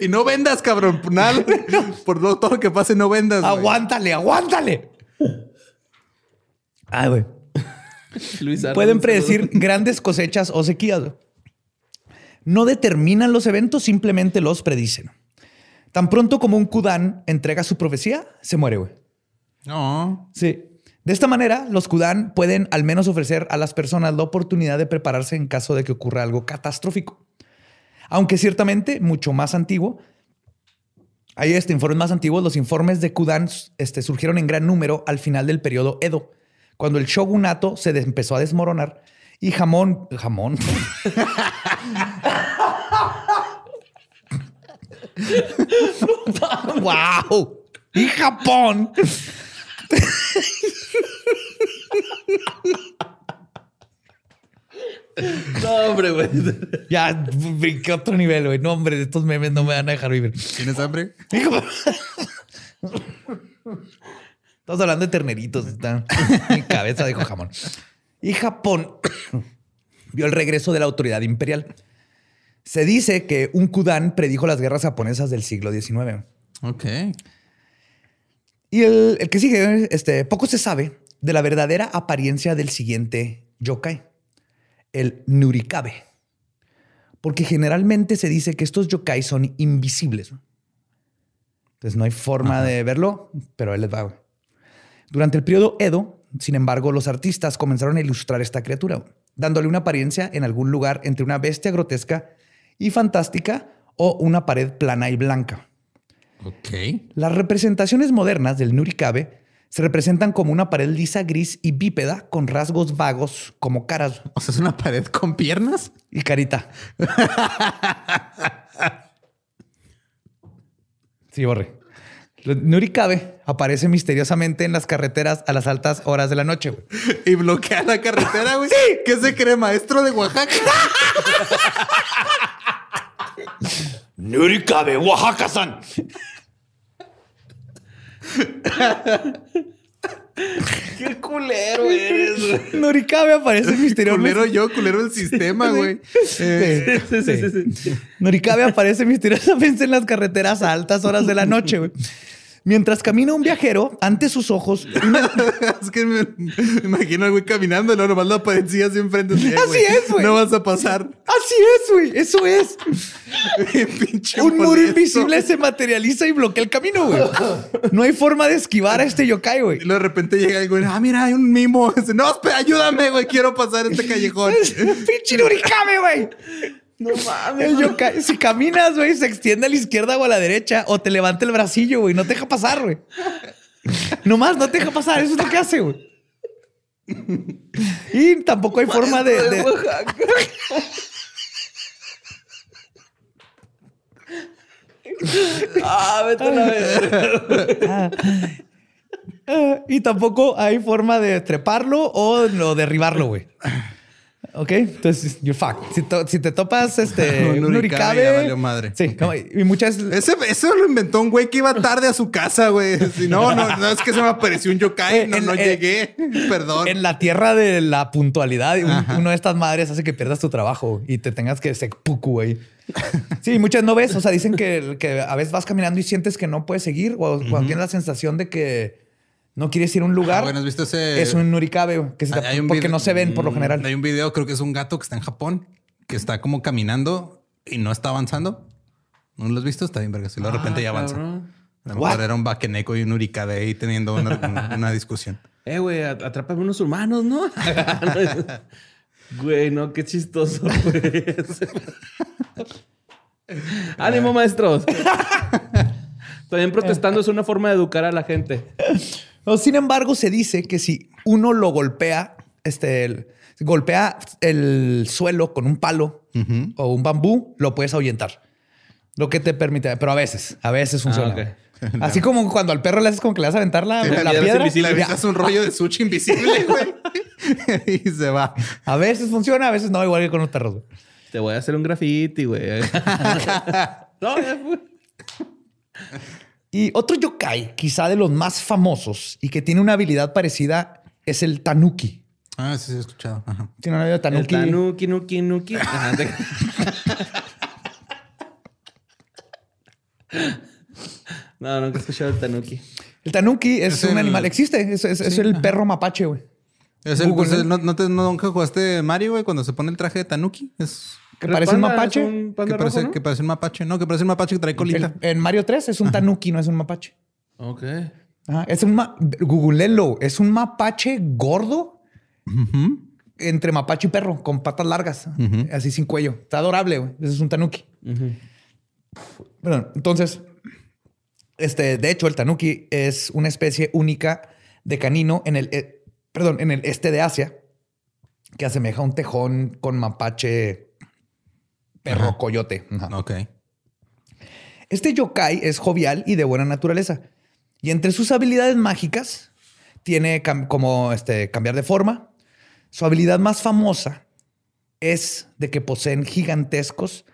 y no vendas, cabrón. Nada, por lo- todo lo que pase, no vendas. Aguántale, aguántale. Ay, güey. Pueden predecir grandes cosechas o sequías. No determinan los eventos, simplemente los predicen. Tan pronto como un Kudan entrega su profecía, se muere, güey. No. Sí. De esta manera, los Kudan pueden al menos ofrecer a las personas la oportunidad de prepararse en caso de que ocurra algo catastrófico. Aunque ciertamente mucho más antiguo, hay este informes más antiguos, los informes de Kudan este, surgieron en gran número al final del periodo Edo, cuando el shogunato se empezó a desmoronar y jamón, jamón, wow, y Japón No, hombre, güey. Ya, brinqué otro nivel, güey. No, hombre, estos memes no me van a dejar vivir. ¿Tienes hambre? Estamos hablando de terneritos. Está mi cabeza dijo jamón. Y Japón vio el regreso de la autoridad imperial. Se dice que un Kudan predijo las guerras japonesas del siglo XIX. Ok. Y el, el que sigue, este, poco se sabe de la verdadera apariencia del siguiente yokai, el Nurikabe. Porque generalmente se dice que estos yokai son invisibles. Entonces no hay forma de verlo, pero él les va. Durante el periodo Edo, sin embargo, los artistas comenzaron a ilustrar esta criatura, dándole una apariencia en algún lugar entre una bestia grotesca y fantástica o una pared plana y blanca. Ok. Las representaciones modernas del Nurikabe se representan como una pared lisa gris y bípeda con rasgos vagos como caras O sea, es una pared con piernas. y carita. Sí, borre. Nurikabe aparece misteriosamente en las carreteras a las altas horas de la noche. Y bloquea la carretera, güey. Sí. ¿Qué se cree, maestro de Oaxaca? Nurikabe, Oaxaca-san. Qué culero eres. Aparece misteriosamente. culero yo, culero el sistema, güey. Eh, Sí, sí, sí, sí. Nurikabe aparece misteriosamente en las carreteras a altas horas de la noche. güey. Mientras camina un viajero, ante sus ojos, una- es que me, me imagino al güey caminando, no, nomás la parecía así enfrente. Así, es, güey. No vas a pasar. Así es, güey. Eso es. Pinche Un muro invisible se materializa y bloquea el camino, güey. No hay forma de esquivar a este yokai, güey. Y de repente llega el güey, ah, mira, hay un mimo. No, espera, ayúdame, güey, quiero pasar este callejón. Pinche Nurikabe, güey. No mames. El yokai, si caminas, güey, se extiende a la izquierda o a la derecha o te levanta el bracillo, güey. No te deja pasar, güey. Nomás no te deja pasar. Eso es lo que hace, güey. Y tampoco hay forma de. de- Ah, vete a la verga. Ah, y tampoco hay forma de treparlo o, o derribarlo, güey. Ok, entonces you're fucked. Si, to- si te topas este Un un ya valió madre. Sí, como- y muchas Ese, eso lo inventó un güey que iba tarde a su casa, güey. Si no, no, no es que se me apareció un yokai, no, En- no en- llegué. Perdón. en la tierra de la puntualidad, un- una de estas madres hace que pierdas tu trabajo y te tengas que puku, güey. Sí, muchas no ves. O sea, dicen que, que a veces vas caminando y sientes que no puedes seguir o cuando tienes la sensación de que no quieres ir a un lugar. Ah, bueno, ¿has visto ese? es un nurikabe, güey, que se te- Hay un porque video- no se ven por lo Mm, general. Hay un video, creo que es un gato que está en Japón, que está como caminando y no está avanzando. ¿No lo has visto? Está bien, verga. Si de repente ya avanza. cabrón. A lo mejor era un vaqueneco y un uricade ahí teniendo una, discusión. Eh, güey, at- atrápame unos humanos, ¿no? Güey, no, qué chistoso, güey. Ánimo, maestros. También protestando es una forma de educar a la gente. Sin embargo, se dice que si uno lo golpea, este, el- golpea el suelo con un palo o un bambú, lo puedes ahuyentar. Lo que te permite, pero a veces, a veces funciona. ok. Así como cuando al perro le haces como que le vas a aventar la, Sí, la la piedra. invisible. Le un rollo de sushi invisible, güey. y se va. A veces funciona, a veces no, igual que con los perros. güey. Te voy a hacer un graffiti, güey. no, ya fue. Y otro yokai, quizá de los más famosos y que tiene una habilidad parecida, es el tanuki. Ah, sí, sí, he escuchado. Ajá. Tiene una habilidad El tanuki. tanuki, nuki, nuki. Ajá, te- No, nunca he escuchado el tanuki. El tanuki es, Es un el- animal, existe, es, es- es el perro mapache, güey. Es el, Google, pues, ¿no? ¿no, no, te, no, nunca jugaste Mario, güey, cuando se pone el traje de Tanuki? Es Que ¿El parece un mapache. un panda que, parece, rojo, no? que parece un mapache. No, que parece un mapache que trae colita. El- en Mario 3 es un tanuki, no es un mapache. Ok. Ajá, es un Googlelo, es un mapache gordo entre mapache y perro, con patas largas, así sin cuello. Está adorable, güey. Ese es un tanuki. Bueno, entonces, este, de hecho, el tanuki es una especie única de canino en el, eh, perdón, en el este de Asia, que asemeja a un tejón con mapache perro Ajá. coyote. Ajá. Ok. Este yokai es jovial y de buena naturaleza. Y entre sus habilidades mágicas tiene cam- como este, cambiar de forma. Su habilidad más famosa es de que poseen gigantescos,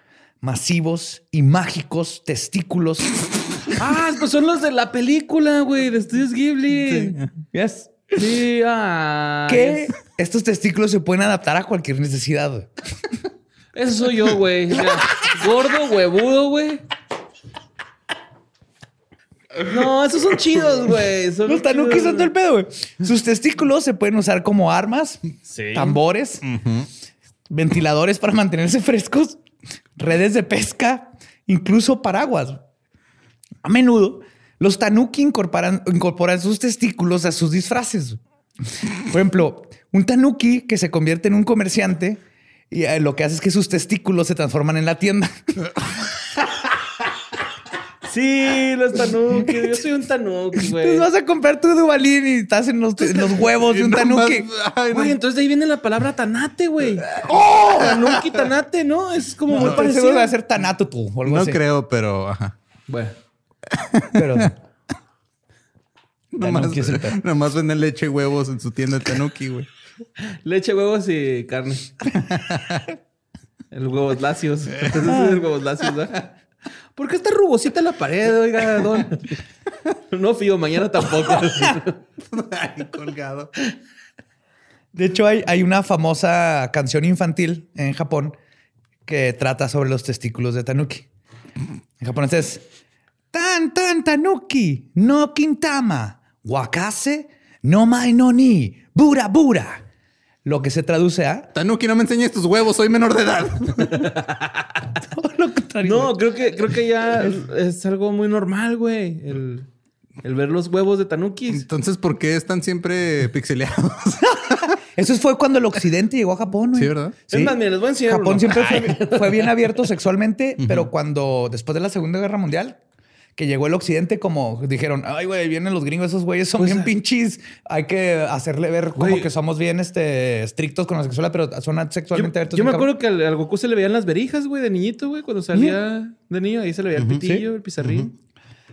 masivos y mágicos testículos. Ah, pues son los de la película, güey, de Estudios Ghibli. Yes. Sí, ah. que estos testículos se pueden adaptar a cualquier necesidad. Eso soy yo, güey. Gordo, huevudo, güey. No, esos son chidos, güey. Son Los tanuki chidos, son todo el pedo, güey. Sus testículos se pueden usar como armas, Sí. tambores, ventiladores para mantenerse frescos, redes de pesca, incluso paraguas. A menudo, los tanuki incorporan, incorporan sus testículos a sus disfraces. Por ejemplo, un tanuki que se convierte en un comerciante y eh, lo que hace es que sus testículos se transforman en la tienda. Sí, los tanuki. Yo soy un tanuki, Entonces güey. vas a comprar tu dubalín y estás en los, en los huevos de un tanuki. Güey, entonces de ahí viene la palabra tanate, güey. ¡Oh! Tanuki, tanate, ¿no? Es como muy parecido. seguro va a ser tanato tú o algo No así. creo, pero ajá. Bueno. Pero Nomás, nomás venden leche y huevos en su tienda de Tanuki, güey. Leche, huevos y carne. El huevos lacios. Entonces es el huevos lacios. ¿Por qué está rugosita la pared, oiga, don? No fío, mañana tampoco. Ay, colgado. de hecho hay, hay una famosa canción infantil en Japón que trata sobre los testículos de tanuki. En japonés es Tan tan tanuki no kintama wakase no mai no ni bura bura. Lo que se traduce a Tanuki, no me enseñes tus huevos, soy menor de edad. todo lo contrario. No, creo que, creo que ya es algo muy normal, güey. El, el ver los huevos de tanukis. Entonces, ¿por qué están siempre pixeleados? Eso fue cuando el occidente llegó a Japón. güey. Sí, ¿verdad? Es más, mira, les voy a enseñar Japón uno. siempre fue, fue bien abierto sexualmente, pero cuando después de la Segunda Guerra Mundial, que llegó el occidente, como dijeron, ay, güey, vienen los gringos, esos güeyes son Pues, bien ah. pinches. Hay que hacerle ver como que somos bien este, estrictos con la sexualidad, pero son Yo, sexualmente abiertos. yo me acuerdo que al, al Goku se le veían las verijas, güey, de niñito, güey, cuando salía de niño. Ahí se le veía el pitillo, el pizarrín.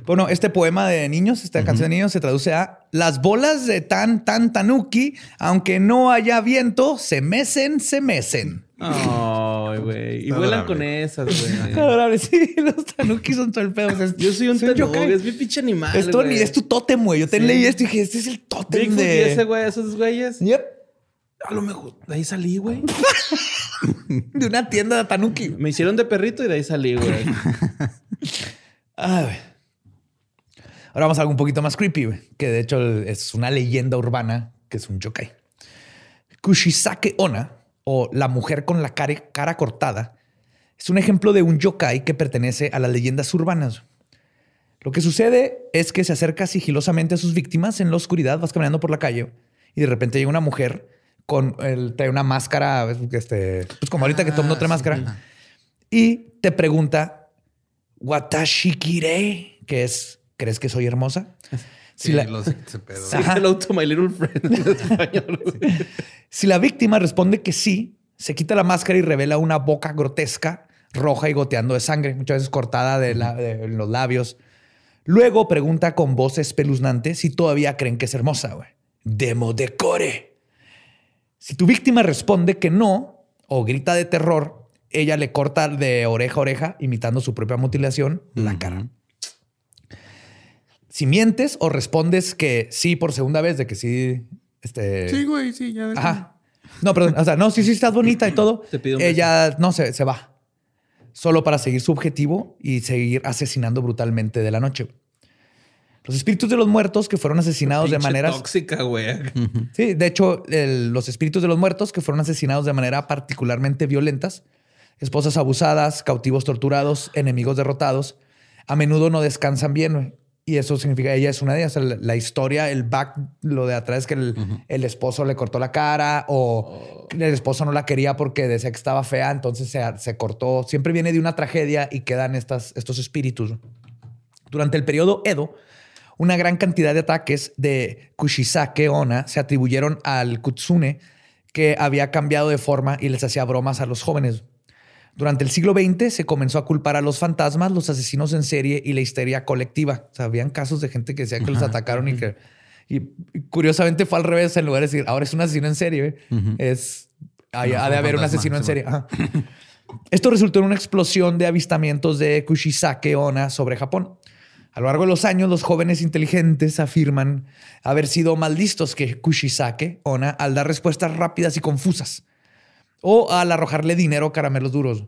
Bueno, este poema de niños, esta canción de niños se traduce a las bolas de tan tan tanuki, aunque no haya viento, se mecen, se mecen. Ay, güey. Y vuelan adorable. con esas, güey. Adorable. Sí, los tanuki son todo el pedo. O sea, Yo soy un tanuki, yokai. es mi pinche animal, Es, tu, es tu tótem, güey. Yo te Sí. leí esto y dije, este es el tótem Bigfoot de... y ese güey, esos güeyes. Yep. A lo mejor de ahí salí, güey. De una tienda de tanuki. Me hicieron de perrito y de ahí salí, güey. Ay, güey. Ahora vamos a algo un poquito más creepy, güey, que de hecho es una leyenda urbana que es un yokai. Kushisake Ona, o la mujer con la cara, cara cortada, es un ejemplo de un yokai que pertenece a las leyendas urbanas. Lo que sucede es que se acerca sigilosamente a sus víctimas en la oscuridad, vas caminando por la calle y de repente llega una mujer con el, trae una máscara, este, pues como ahorita que el mundo trae máscara, y te pregunta, Watashi kirei, que es, ¿crees que soy hermosa? Si Sí, la- to my little friend en español, güey. Si la víctima responde que sí, se quita la máscara y revela una boca grotesca, roja y goteando de sangre, muchas veces cortada de, la- de los labios. Luego pregunta con voz espeluznante si todavía creen que es hermosa. güey. Demo decore. Si tu víctima responde que no o grita de terror, ella le corta de oreja a oreja, imitando su propia mutilación, la cara. Si mientes o respondes que sí por segunda vez, de que sí, este, Sí, güey, sí, ya. Ajá. No, perdón. O sea, no, sí, sí, estás bonita y todo. Te pido un Ella no se, se va. Solo para seguir su objetivo y seguir asesinando brutalmente de la noche. Los espíritus de los muertos que fueron asesinados de maneras. tóxica, güey. Sí, de hecho, el- los espíritus de los muertos que fueron asesinados de manera particularmente violentas, esposas abusadas, cautivos torturados, enemigos derrotados, a menudo no descansan bien. Y eso significa ella es una de ellas. La, la historia, el back, lo de atrás es que el, el esposo le cortó la cara o el esposo no la quería porque decía que estaba fea, entonces se, se cortó. Siempre viene de una tragedia y quedan estas, estos espíritus. Durante el periodo Edo, una gran cantidad de ataques de Kushisake Ona se atribuyeron al Kutsune, que había cambiado de forma y les hacía bromas a los jóvenes. Durante el siglo XX se comenzó a culpar a los fantasmas, los asesinos en serie y la histeria colectiva. O sea, habían casos de gente que decía que los atacaron y que... Y curiosamente fue al revés, en lugar de decir, ahora es un asesino en serie, es... hay- No, ha de haber un asesino en serie. Ajá. Esto resultó en una explosión de avistamientos de Kushisake Ona sobre Japón. A lo largo de los años, los jóvenes inteligentes afirman haber sido más listos que Kushisake Ona al dar respuestas rápidas y confusas o al arrojarle dinero a caramelos duros.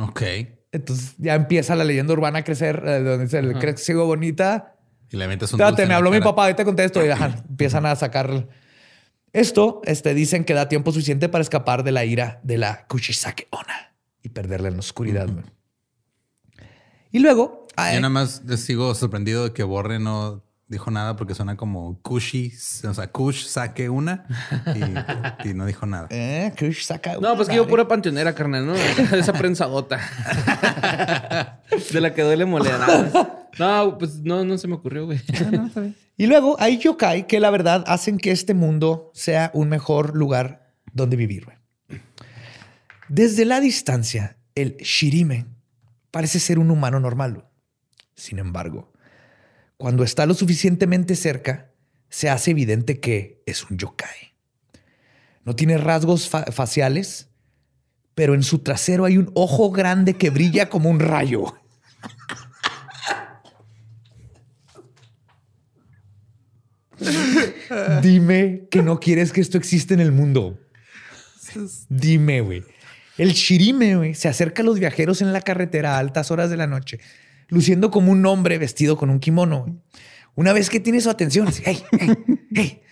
Ok. Entonces ya empieza la leyenda urbana a crecer, eh, donde se le cree sigo bonita. Y le metes un dulce en me la habló mi cara. papá, ahorita contesto y ajá, empiezan a sacar. Esto este, dicen que da tiempo suficiente para escapar de la ira de la Kushisake Ona y perderla en la oscuridad. güey. Y luego, ay, Yo nada más sigo sorprendido de que Borre no dijo nada porque suena como Kushi, o sea, Kush saque una y, y no dijo nada. eh, Kushisake No, pues que yo pura panteonera, carnal, ¿no? Esa prensadota. De la que duele moler. No, pues no, no se me ocurrió, güey. Y luego hay yokai que la verdad hacen que este mundo sea un mejor lugar donde vivir. güey. Desde la distancia, el Shirime parece ser un humano normal. Sin embargo, cuando está lo suficientemente cerca, se hace evidente que es un yokai. No tiene rasgos fa- faciales, pero en su trasero hay un ojo grande que brilla como un rayo. Dime que no quieres que esto exista en el mundo. Dime, güey. El Shirime, güey, se acerca a los viajeros en la carretera a altas horas de la noche, luciendo como un hombre vestido con un kimono. Una vez que tiene su atención, dice, hey, hey, hey",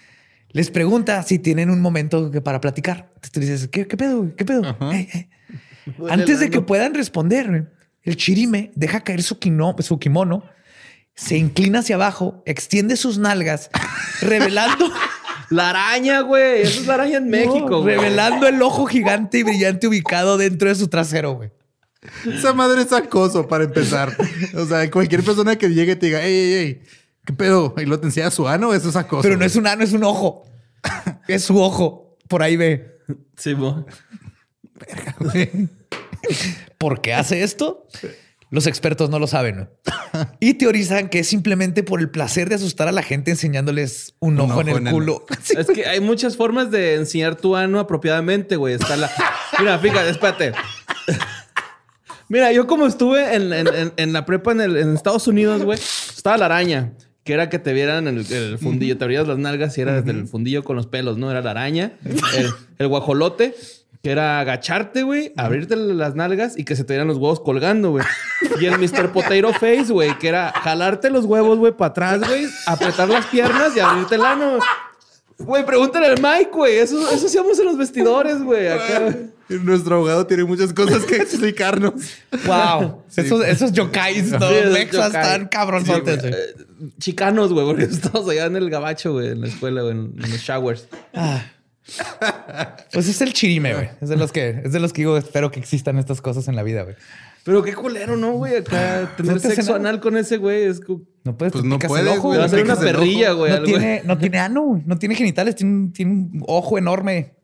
les pregunta si tienen un momento para platicar. Entonces tú dices, ¿qué, qué pedo? güey? ¿Qué pedo? Hey, hey". Antes de que puedan responder, el Shirime deja caer su, su kimono, se inclina hacia abajo, extiende sus nalgas, revelando, La araña, güey. Esa es la araña en México, revelando el ojo gigante y brillante ubicado dentro de su trasero, güey. Esa madre es acoso para empezar. O sea, cualquier persona que llegue y te diga, ey, ey, ey, ¿qué pedo? Y lo te enseña su ano, eso es acoso. Pero no güey. es un ano, es un ojo. Es su ojo. Por ahí ve. Sí, bo. ¿Por qué hace esto? Los expertos no lo saben. Y teorizan que es simplemente por el placer de asustar a la gente enseñándoles un, ojo, en el en el- culo. Es que hay muchas formas de enseñar tu ano apropiadamente, güey. Está la. Mira, fíjate, espérate. Mira, yo como estuve en, en- en- en la prepa en, el- en Estados Unidos, güey, estaba la araña, que era que te vieran en el, el fundillo, te abrías las nalgas y era desde el fundillo con los pelos, ¿no? Era la araña. El, el guajolote, que era agacharte, güey, abrirte las nalgas y que se te vieran los huevos colgando, güey. Y el Mr. Potato Face, güey, que era jalarte los huevos, güey, para atrás, güey, apretar las piernas y abrirte el ano. Güey, pregúntale al Mike, güey. Eso, eso hacíamos en los vestidores, güey. Acá. Nuestro abogado tiene muchas cosas que explicarnos. Wow. Esos, esos yokais, todos esos mexas, yokai. están cabronzotes. güey. Eh, chicanos, güey, porque estamos allá en el gabacho, güey, en la escuela, güey, en, los showers. Pues es el chirime, güey. Es de los que, es de los que digo, espero que existan estas cosas en la vida, güey. Pero qué culero, ¿no, güey? Acá tener No te hace sexo anal con ese güey es como... No puedes, Pues no picas puede, el ojo, güey. Va a hacer una perrilla, ojo. güey. No tiene, no tiene ano, güey. no tiene genitales, tiene un, tiene un ojo enorme.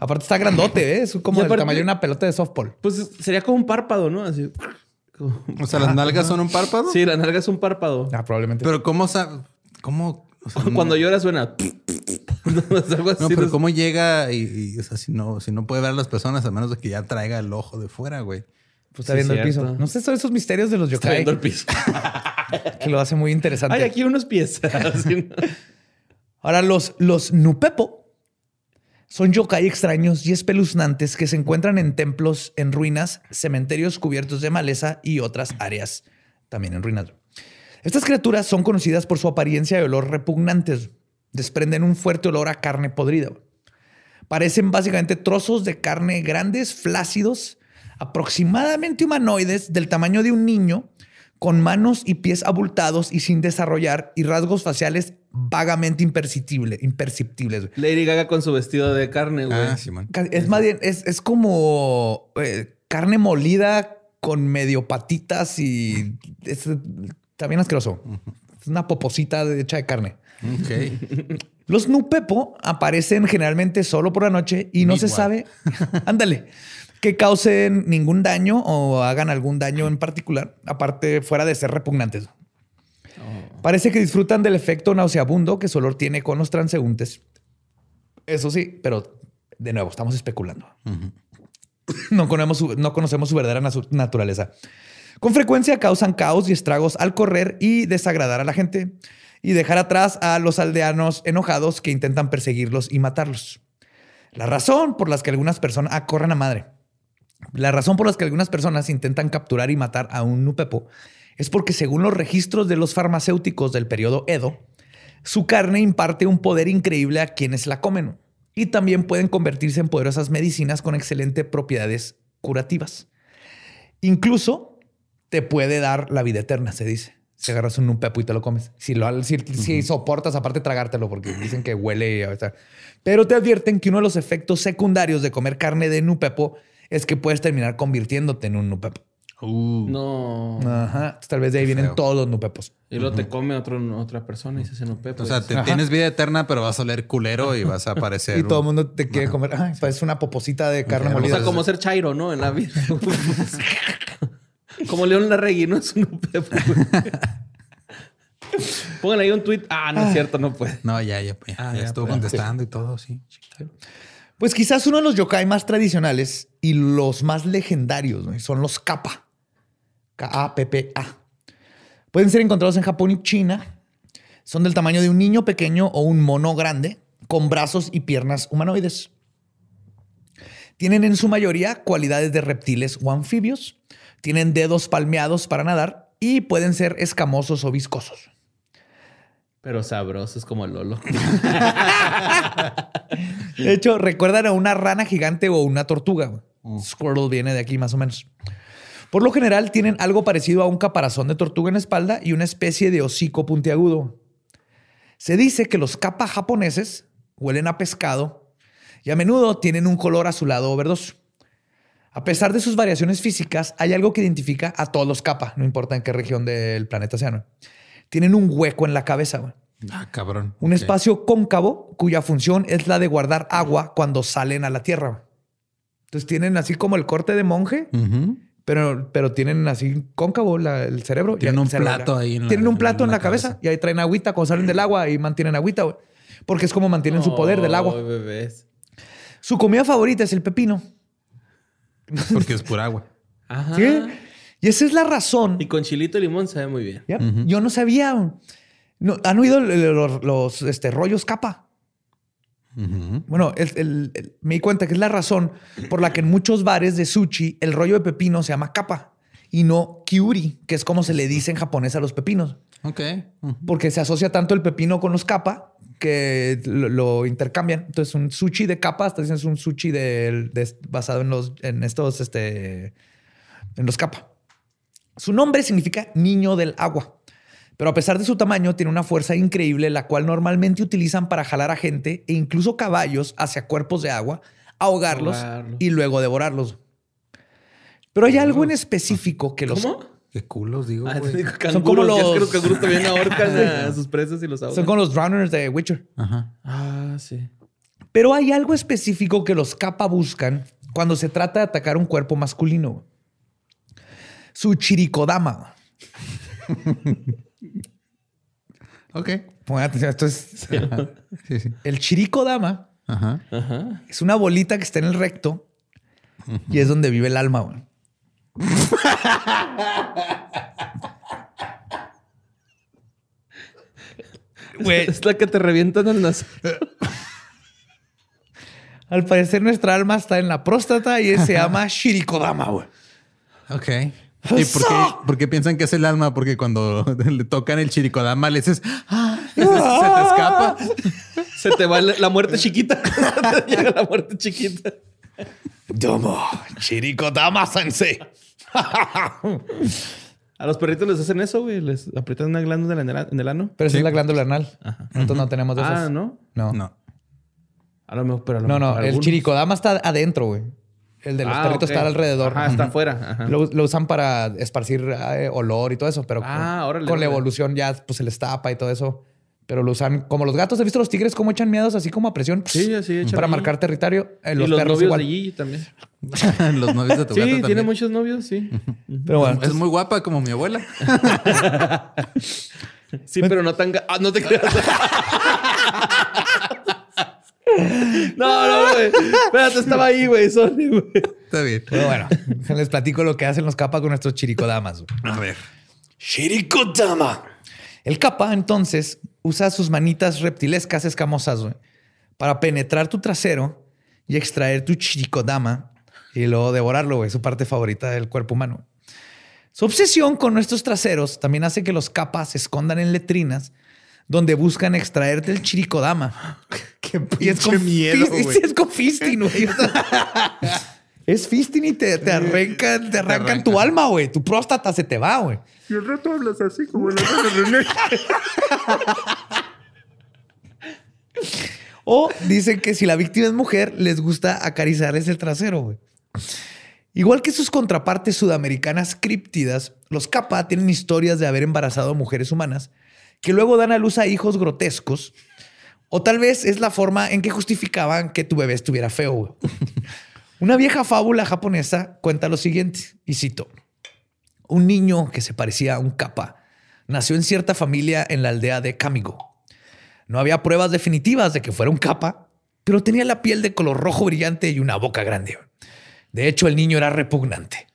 Aparte está grandote, ¿eh? es como el tamaño de una pelota de softball. Pues sería como un párpado, ¿no? Así. como- O sea, las nalgas son un párpado. Sí, la nalga es un párpado. Ah, probablemente. Pero ¿cómo sabe? ¿Cómo? o sea, no- Cuando llora suena... No, es algo así. No, pero no- ¿cómo llega? Y, y, o sea, si no, si no puede ver a las personas, a menos de que ya traiga el ojo de fuera, güey. Pues está Sí, viendo el piso. No sé, son esos misterios de los Está yokai viendo el piso. que lo hace muy interesante. Ay, aquí unos pies. Ahora, los, los Nupepo son yokai extraños y espeluznantes que se encuentran en templos en ruinas, cementerios cubiertos de maleza y otras áreas también en ruinas. Estas criaturas son conocidas por su apariencia y olor repugnantes. Desprenden un fuerte olor a carne podrida. Parecen básicamente trozos de carne grandes, flácidos, aproximadamente humanoides, del tamaño de un niño, con manos y pies abultados y sin desarrollar y rasgos faciales vagamente imperceptibles. imperceptibles. Lady Gaga con su vestido de carne, güey. Ah, Es más bien, es, es como eh, carne molida con medio patitas y es también asqueroso. Es una poposita de- hecha de carne. Ok. Los Nupepo aparecen generalmente solo por la noche y no se sabe, ándale, que causen ningún daño o hagan algún daño en particular, aparte fuera de ser repugnantes. Parece que disfrutan del efecto nauseabundo que su olor tiene con los transeúntes. Eso sí, pero de nuevo, estamos especulando. no, conocemos su, no conocemos su verdadera naturaleza. Con frecuencia causan caos y estragos al correr y desagradar a la gente y dejar atrás a los aldeanos enojados que intentan perseguirlos y matarlos. La razón por las que algunas personas ah, corren a madre. La razón por las que algunas personas intentan capturar y matar a un nupepo es porque según los registros de los farmacéuticos del periodo Edo, su carne imparte un poder increíble a quienes la comen y también pueden convertirse en poderosas medicinas con excelentes propiedades curativas. Incluso te puede dar la vida eterna, se dice. Si agarras un nupepo y te lo comes. Si, lo, si, si soportas, aparte tragártelo, porque dicen que huele. Pero te advierten que uno de los efectos secundarios de comer carne de nupepo es que puedes terminar convirtiéndote en un nupepo. Uh, No. Ajá. Tal vez de ahí vienen feo. todos los nupepos. Y luego te come otro, otra persona y se hace no pepo. o sea, te- tienes vida eterna, pero vas a oler culero y vas a aparecer. Y todo el un- mundo te quiere comer. Ay, parece una poposita de carne Ajá. O molida. sea, como ser Chairo, ¿no? En la vida. como León Larregui, no es un pepo. Pónganle ahí un tweet. Ah, no es cierto, no puede. No, ya, ya, ya, Ah, ya ya, estuvo pues, contestando y todo, sí. Pues quizás uno de los yokai más tradicionales y los más legendarios son los kappa. K-A-P-P-A. Pueden ser encontrados en Japón y China. Son del tamaño de un niño pequeño o un mono grande con brazos y piernas humanoides. Tienen en su mayoría cualidades de reptiles o anfibios. Tienen dedos palmeados para nadar y pueden ser escamosos o viscosos. Pero sabroso, es como Lolo. De hecho, recuerdan a una rana gigante o una tortuga. güey. Squirtle viene de aquí más o menos. Por lo general tienen algo parecido a un caparazón de tortuga en la espalda y una especie de hocico puntiagudo. Se dice que los kappa japoneses huelen a pescado y a menudo tienen un color azulado o verdoso. A pesar de sus variaciones físicas, hay algo que identifica a todos los kappa, no importa en qué región del planeta sean. Tienen un hueco en la cabeza. güey. Ah, cabrón. Un espacio cóncavo cuya función es la de guardar agua cuando salen a la tierra. Entonces tienen así como el corte de monje, pero, pero tienen así cóncavo la- el cerebro. Tienen un cerebro- plato ahí en la- Tienen un plato en en la, cabeza. cabeza. y ahí traen agüita cuando salen del agua y mantienen agüita, güey. Porque es como mantienen su poder del agua. Bebés. Su comida favorita es el pepino. Porque es pura agua. Ajá. ¿Sí? Y esa es la razón. Y con chilito y limón sabe muy bien. ¿ya? Yo no sabía. No, ¿Han oído los, los, este, rollos capa? Bueno, el- el- el- me di cuenta que es la razón por la que en muchos bares de sushi el rollo de pepino se llama capa y no kiuri, que es como se le dice en japonés a los pepinos, Ok. Porque se asocia tanto el pepino con los capa que lo, lo intercambian. Entonces, un sushi de capa, hasta dicen es un sushi de, de- basado en los en estos este en los capa. Su nombre significa niño del agua. Pero a pesar de su tamaño, tiene una fuerza increíble, la cual normalmente utilizan para jalar a gente e incluso caballos hacia cuerpos de agua, ahogarlos Ahogarlos. y luego devorarlos. Pero hay algo en específico que los ¿Cómo? Qué culos, digo, Ah, digo, Son como. Ya es que los- los canguros también ahorcan a sus presas y los ahogan. son con los drowners de Witcher. Ajá. Ah, sí. Pero hay algo específico que los capa buscan cuando se trata de atacar un cuerpo masculino. Su chirikodama. Ok. Pongan atención, esto es Ajá. Sí, sí. el. Ajá. Ajá. Es una bolita que está en el recto y es donde vive el alma. güey. Güey, Es la que te revientan en las... al parecer nuestra alma está en la próstata y se llama Shirikodama. güey. Ok. ¿Y por qué, por qué piensan que es el alma? Porque cuando le tocan el chirikodama le dices, "Ah", se, te escapa. Se te va la muerte chiquita. Te Llega la muerte chiquita. Domo, Shirikodama sensei. A los perritos les hacen eso, güey. Les aprietan una glándula en el, en el ano. Pero esa es la glándula anal. Nosotros no tenemos de esas. Ah, ¿no? No. No. A lo mejor, pero a lo No, no. mejor El algunos. chirikodama está adentro, güey. El de los Ah, perritos ok. está alrededor. Ajá, está afuera. Lo, lo usan para esparcir eh, olor y todo eso, pero Ah, con, órale, con la evolución ya pues, se les tapa y todo eso. Pero lo usan como los gatos. ¿Has visto los tigres cómo echan miedos así como a presión? Sí, así echan Para marcar territorio. Eh, y los, los perros novios igual. de Gigi también. Los novios de tu Sí, gato tiene muchos novios, sí. Pero bueno, Es muy guapa como mi abuela. Sí, pero no tan... Ah, no te creas. No, no, güey. Espérate, estaba ahí, güey. Sorry, güey. Está bien. Pero bueno, les platico lo que hacen los capas con nuestros chiricodamas. güey. A ver. Shirikodama. El capa, entonces, usa sus manitas reptilescas escamosas güey, para penetrar tu trasero y extraer tu chirikodama y luego devorarlo, güey, su parte favorita del cuerpo humano. Su obsesión con nuestros traseros también hace que los capas se escondan en letrinas donde buscan extraerte el chirikodama. Qué Y es con, miedo, güey. es con fisting, güey. Es fisting y te, te arrancan, te arrancan tu alma, güey. Tu próstata se te va, güey. Y el rato hablas así como la de René. O dicen que si la víctima es mujer, les gusta acariciarles el trasero, güey. Igual que sus contrapartes sudamericanas críptidas, los capa tienen historias de haber embarazado a mujeres humanas que luego dan a luz a hijos grotescos. O tal vez es la forma en que justificaban que tu bebé estuviera feo. Una vieja fábula japonesa cuenta lo siguiente, y cito. Un niño que se parecía a un capa nació en cierta familia en la aldea de Kamigo. No había pruebas definitivas de que fuera un capa, pero tenía la piel de color rojo brillante y una boca grande. De hecho, el niño era repugnante.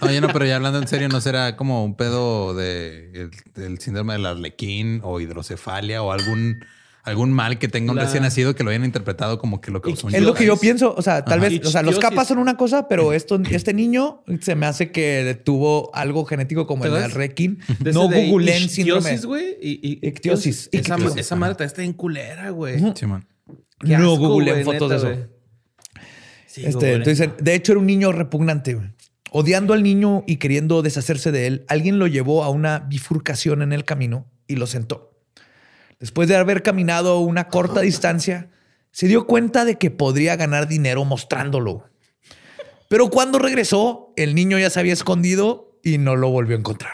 Oye, no, pero ya hablando en serio, ¿no será como un pedo de el, del síndrome del arlequín o hidrocefalia o algún, algún mal que tenga un La- recién nacido que lo hayan interpretado como que lo causó un Es lo que yo pienso. O sea, tal Ajá. vez, o sea, los capas son una cosa, pero esto, este niño se me hace que tuvo algo genético como el. De No googleen síndrome. Ichthyosis, güey. Ictiosis. Esa, Ictiosis. esa madre está en culera, güey. Qué No asco, googleen güey, fotos de eso. Sí, Este, googleen. entonces, dicen, de hecho, era un niño repugnante. güey. Odiando al niño y queriendo deshacerse de él, alguien lo llevó a una bifurcación en el camino y lo sentó. Después de haber caminado una corta distancia, se dio cuenta de que podría ganar dinero mostrándolo. Pero cuando regresó, el niño ya se había escondido y no lo volvió a encontrar.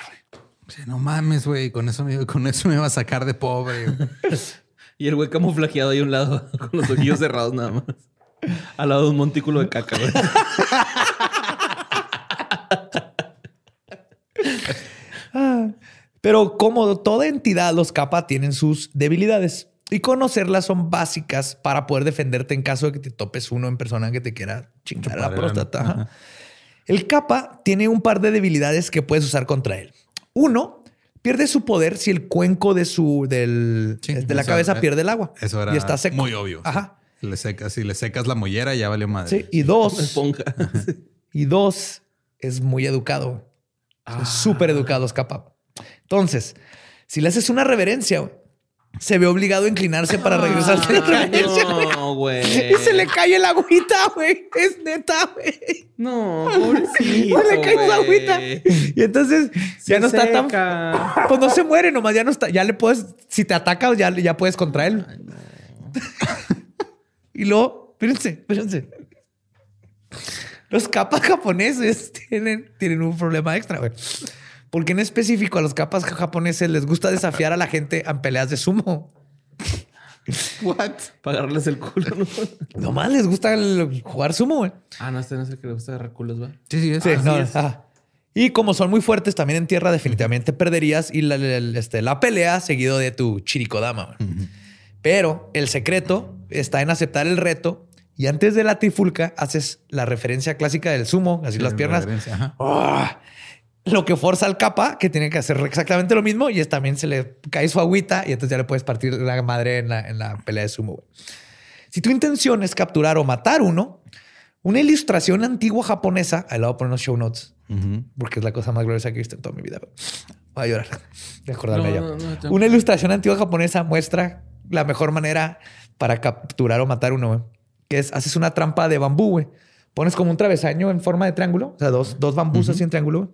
Sí, no mames, güey. Con eso, me, con eso me iba a sacar de pobre. Y el güey camuflajeado ahí a un lado, con los ojillos cerrados nada más. Al lado de un montículo de caca, güey. Pero como toda entidad, los capa tienen sus debilidades y conocerlas son básicas para poder defenderte en caso de que te topes uno en persona que te quiera chingar la próstata. Ajá. El capa tiene un par de debilidades que puedes usar contra él. Uno, pierde su poder si el cuenco de su del, Sí, de la eso- cabeza pierde el agua. Eso era y está seco. muy obvio. Ajá. Si le secas, si le secas la mollera, ya valió madre. Sí. Y dos, esponja. y dos, es muy educado. Ah. Súper educado, es capa. Entonces, si le haces una reverencia, güey, se ve obligado a inclinarse para regresarse de Ay, reverencia, no, güey. Y se le cae el agüita, güey. Es neta, güey. No, pobrecito. Se le cae güey. agüita. Y entonces ya no está tan. Pues no se muere, nomás ya no está. Ya le puedes. Si te ataca, ya, ya puedes contra él. y luego, espérense, espérense. Los capas japoneses tienen, tienen un problema extra, güey. Porque en específico a los capas japoneses les gusta desafiar a la gente en peleas de sumo. What? Para agarrarles el culo, ¿no? Nomás les gusta el- jugar sumo, güey. Ah, no, este no es el que le gusta agarrar culos, ¿va? Sí, sí, es. Sí, Así no, es. ajá. Y como son muy fuertes también en tierra, definitivamente perderías y la, la- este, la pelea seguido de tu chirikodama. güey. Pero el secreto está en aceptar el reto y antes de la trifulca haces la referencia clásica del sumo, así Sí, las piernas. Lo que forza al capa, que tiene que hacer exactamente lo mismo y es también se le cae su agüita y entonces ya le puedes partir la madre en la, en la pelea de sumo. güey. Si tu intención es capturar o matar uno, una ilustración antigua japonesa, ahí le voy a poner los show notes, Ujú. porque es la cosa más gloriosa que he visto en toda mi vida. güey. Voy a llorar de acordarme No, yo. no, no, tengo- Una ilustración antigua japonesa muestra la mejor manera para capturar o matar uno, güey, que es haces una trampa de bambú, güey. Pones como un travesaño en forma de triángulo, o sea, dos, dos bambús así en triángulo, güey.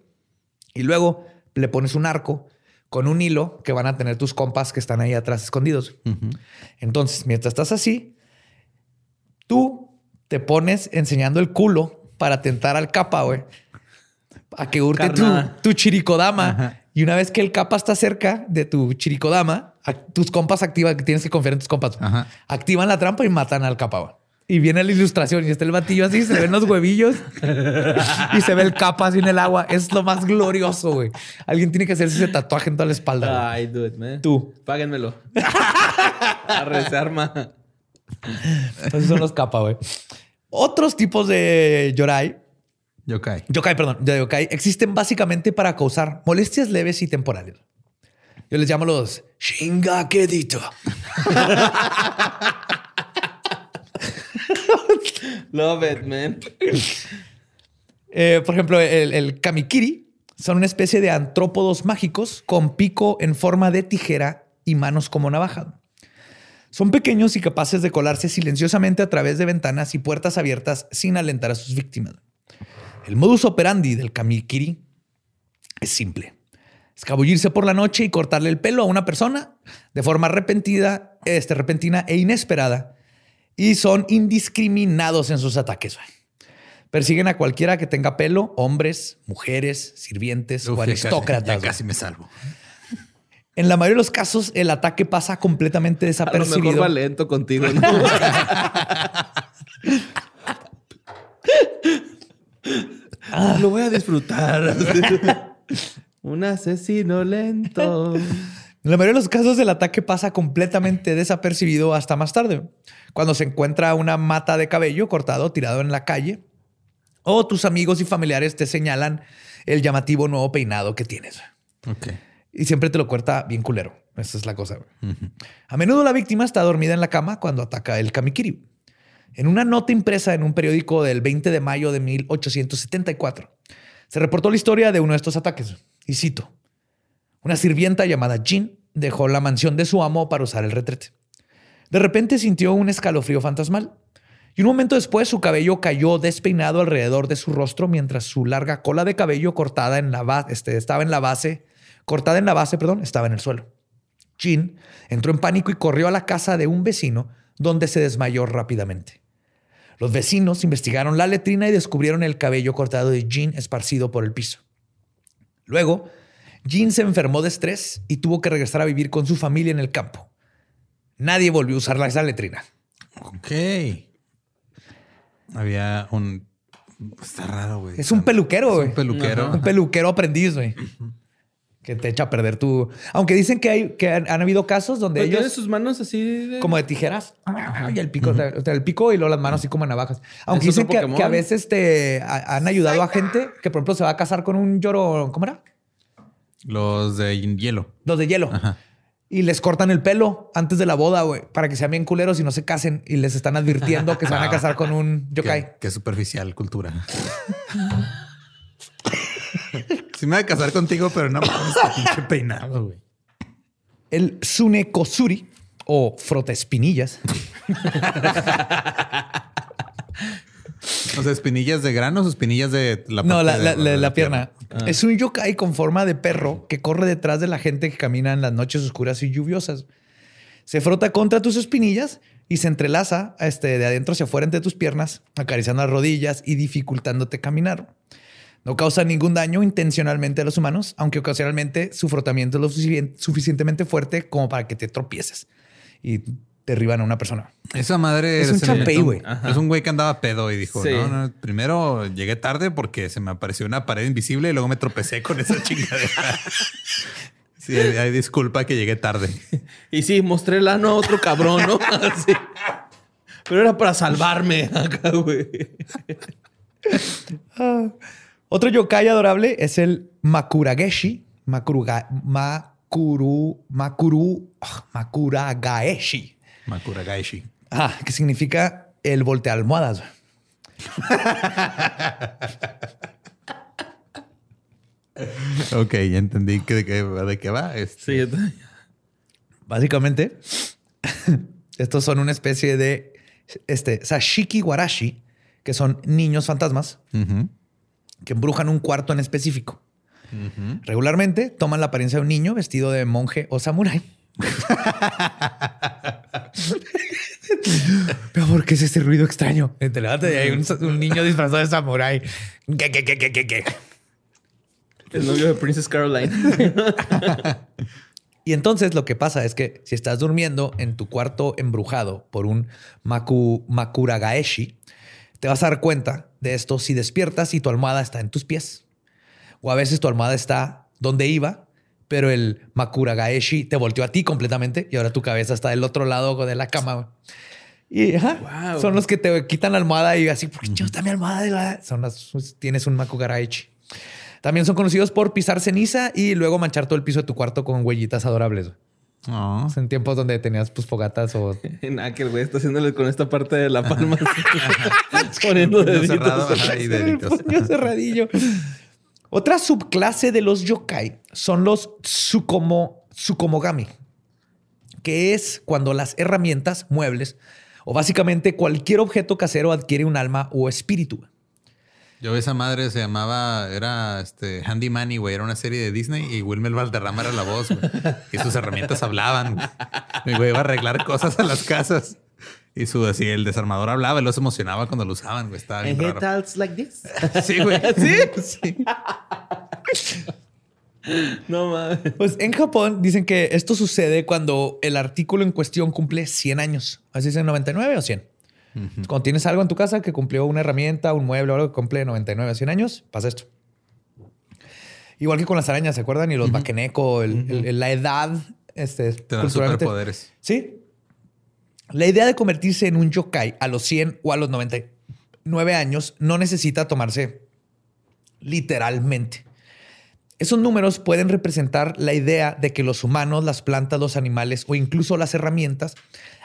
Y luego le pones un arco con un hilo que van a tener tus compas que están ahí atrás escondidos. Entonces, mientras estás así, tú te pones enseñando el culo para tentar al capa, güey. A que hurte tu, chiricodama. Ajá. Y una vez que el capa está cerca de tu chiricodama, tus compas activan, que tienes que confiar en tus compas. Ajá. Activan la trampa y matan al capa, güey. Y viene la ilustración y está el batillo así, se le ven los huevillos y se ve el capa así en el agua. Es lo más glorioso, güey. Alguien tiene que hacerse ese tatuaje en toda la espalda. Ay, do it, man. Tú. Páguenmelo. Arre, se arma. Esos son los kappa, güey. Otros tipos de yorai, Yokai. yokai, perdón, de yokai, existen básicamente para causar molestias leves y temporales. Yo les llamo los Shingakedito. Love it, man. Eh, por ejemplo, el, kamikiri son una especie de antrópodos mágicos con pico en forma de tijera y manos como navaja. Son pequeños y capaces de colarse silenciosamente a través de ventanas y puertas abiertas sin alentar a sus víctimas. El modus operandi del kamikiri es simple. Escabullirse por la noche y cortarle el pelo a una persona de forma repentina, este, repentina e inesperada. Y son indiscriminados en sus ataques. Persiguen a cualquiera que tenga pelo, hombres, mujeres, sirvientes Uf, o ya casi- aristócratas. Ya casi me salvo. En la mayoría de los casos, el ataque pasa completamente A lo mejor desapercibido. va lento contigo, ¿no? Ah, lo voy a disfrutar. Un asesino lento. En la mayoría de los casos, el ataque pasa completamente desapercibido hasta más tarde, cuando se encuentra una mata de cabello cortado tirado en la calle, o tus amigos y familiares te señalan el llamativo nuevo peinado que tienes. Y siempre te lo corta bien culero. Esa es la cosa. A menudo la víctima está dormida en la cama cuando ataca el kamikiri. En una nota impresa en un periódico del 20 de mayo de 1874, se reportó la historia de uno de estos ataques. Y cito, una sirvienta llamada Jean dejó la mansión de su amo para usar el retrete. De repente sintió un escalofrío fantasmal y un momento después su cabello cayó despeinado alrededor de su rostro mientras su larga cola de cabello cortada en la este, estaba en la base, cortada en la base, perdón, estaba en el suelo. Jean entró en pánico y corrió a la casa de un vecino donde se desmayó rápidamente. Los vecinos investigaron la letrina y descubrieron el cabello cortado de Jean esparcido por el piso. Luego, Jean se enfermó de estrés y tuvo que regresar a vivir con su familia en el campo. Nadie volvió a usar la- esa letrina. Ok. Había un. Está raro, güey. Es un peluquero, Es güey. un peluquero. Un peluquero aprendiz, güey. Que te echa a perder tu... Aunque dicen que, hay, que han, han habido casos donde tiene ellos... sus manos así de... Como de tijeras. Y el pico, o sea, el pico y luego las manos así como navajas. Aunque ¿Es dicen que, Pokémon? que a veces te ha- han ayudado a gente que, por ejemplo, se va a casar con un lloro. ¿Cómo era? Los de hielo. Los de hielo. Y les cortan el pelo antes de la boda, güey, para que sean bien culeros y no se casen. Y les están advirtiendo que se van a casar con un yokai. Qué, qué superficial cultura. sí me voy a casar contigo, pero no pinche peinado, güey. El Sunekosuri o frotespinillas O sea, espinillas de granos o espinillas de la No, la, de- la- la- la pierna. Es un yokai con forma de perro que corre detrás de la gente que camina en las noches oscuras y lluviosas. Se frota contra tus espinillas y se entrelaza este, de adentro hacia afuera entre tus piernas, acariciando las rodillas y dificultándote caminar. No causa ningún daño intencionalmente a los humanos, aunque ocasionalmente su frotamiento es lo suficien- suficientemente fuerte como para que te tropieces y derriban a una persona. Esa madre Es un inventó- güey. Es un güey que andaba pedo y dijo: Sí. no, no, primero llegué tarde porque se me apareció una pared invisible y luego me tropecé con esa chingadera. sí, hay disculpa que llegué tarde. Y sí, mostré el ano a otro cabrón, ¿no? Así. Pero era para salvarme acá, güey. Otro yokai adorable es el Makurageshi. Makuruga, Makuru, Makuru, ah, Makuragaeshi. Makura Gaishi. Ah, que significa el volte almohadas. Ok, ya entendí que de qué, de qué va. Este, Sí. Básicamente, estos son una especie de este, Sashiki Warashi, que son niños fantasmas que embrujan un cuarto en específico. Regularmente toman la apariencia de un niño vestido de monje o samurái. Pero ¿por qué es ese ruido extraño? Te levantas y hay un, un niño disfrazado de samurái. ¿Qué, qué, qué, qué, qué, qué? El novio de Princess Caroline. Y entonces lo que pasa es que si estás durmiendo en tu cuarto embrujado por un maku, makuragaeshi, te vas a dar cuenta de esto si despiertas y tu almohada está en tus pies. O a veces tu almohada está donde iba, pero el makuragaeshi te volteó a ti completamente y ahora tu cabeza está del otro lado de la cama. Y ajá, Wow. son los que te quitan la almohada y así, ¿por qué no está mi almohada? Son las, pues, tienes un Makugaraichi. También son conocidos por pisar ceniza y luego manchar todo el piso de tu cuarto con huellitas adorables. Oh. En tiempos donde tenías pues fogatas o Nada, que el güey está haciéndole con esta parte de la palma. Poniendo deditos. cerrado, y deditos. cerradillo. Otra subclase de los yokai son los tsukomo, tsukomogami, que es cuando las herramientas, muebles o básicamente cualquier objeto casero adquiere un alma o espíritu. Yo esa madre se llamaba, era este Handy Manny, güey. Era una serie de Disney y Wilmer Valderrama era la voz. Y sus herramientas hablaban. Mi güey iba a arreglar cosas a las casas. Y su así, el desarmador hablaba y los emocionaba cuando lo usaban, güey. Estaba bien raro. talks like this. Sí, güey. ¿Sí? Sí. No mames. Pues en Japón dicen que esto sucede cuando el artículo en cuestión cumple 100 años. Así es en 99 o 100. Cuando tienes algo en tu casa que cumplió una herramienta, un mueble o algo que cumple 99 o 100 años, pasa esto. Igual que con las arañas, ¿se acuerdan? Y los bakeneko, el- el- el- la edad. Este, Te dan culturalmente- superpoderes. Sí. La idea de convertirse en un yokai a los 100 o a los 99 años no necesita tomarse literalmente. Esos números pueden representar la idea de que los humanos, las plantas, los animales o incluso las herramientas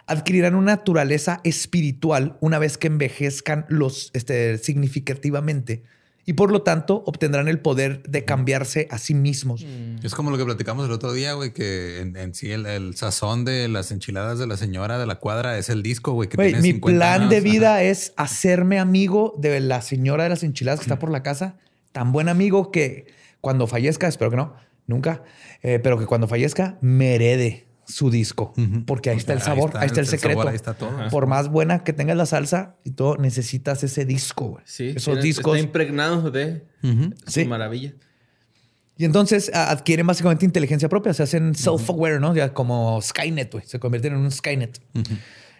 adquirirán una naturaleza espiritual una vez que envejezcan los, este, significativamente y por lo tanto obtendrán el poder de cambiarse a sí mismos. Es como lo que platicamos el otro día, güey, que en, en sí el, el sazón de las enchiladas de la señora de la cuadra es el disco, güey, que Güey, tiene mi 50 plan de vida es hacerme amigo de la señora de las enchiladas que está por la casa. Tan buen amigo que cuando fallezca, espero que no, nunca, eh, pero que cuando fallezca me herede su disco. Porque ahí está el Ahí sabor, está, ahí está el secreto. sabor, ahí está todo. Por más buena que tengas la salsa y todo, necesitas ese disco. güey. Sí. Esos discos. Está impregnado de Sí. su maravilla. Y entonces adquieren básicamente inteligencia propia, se hacen self-aware, ¿no? Ya como Skynet, güey. Se convierten en un Skynet.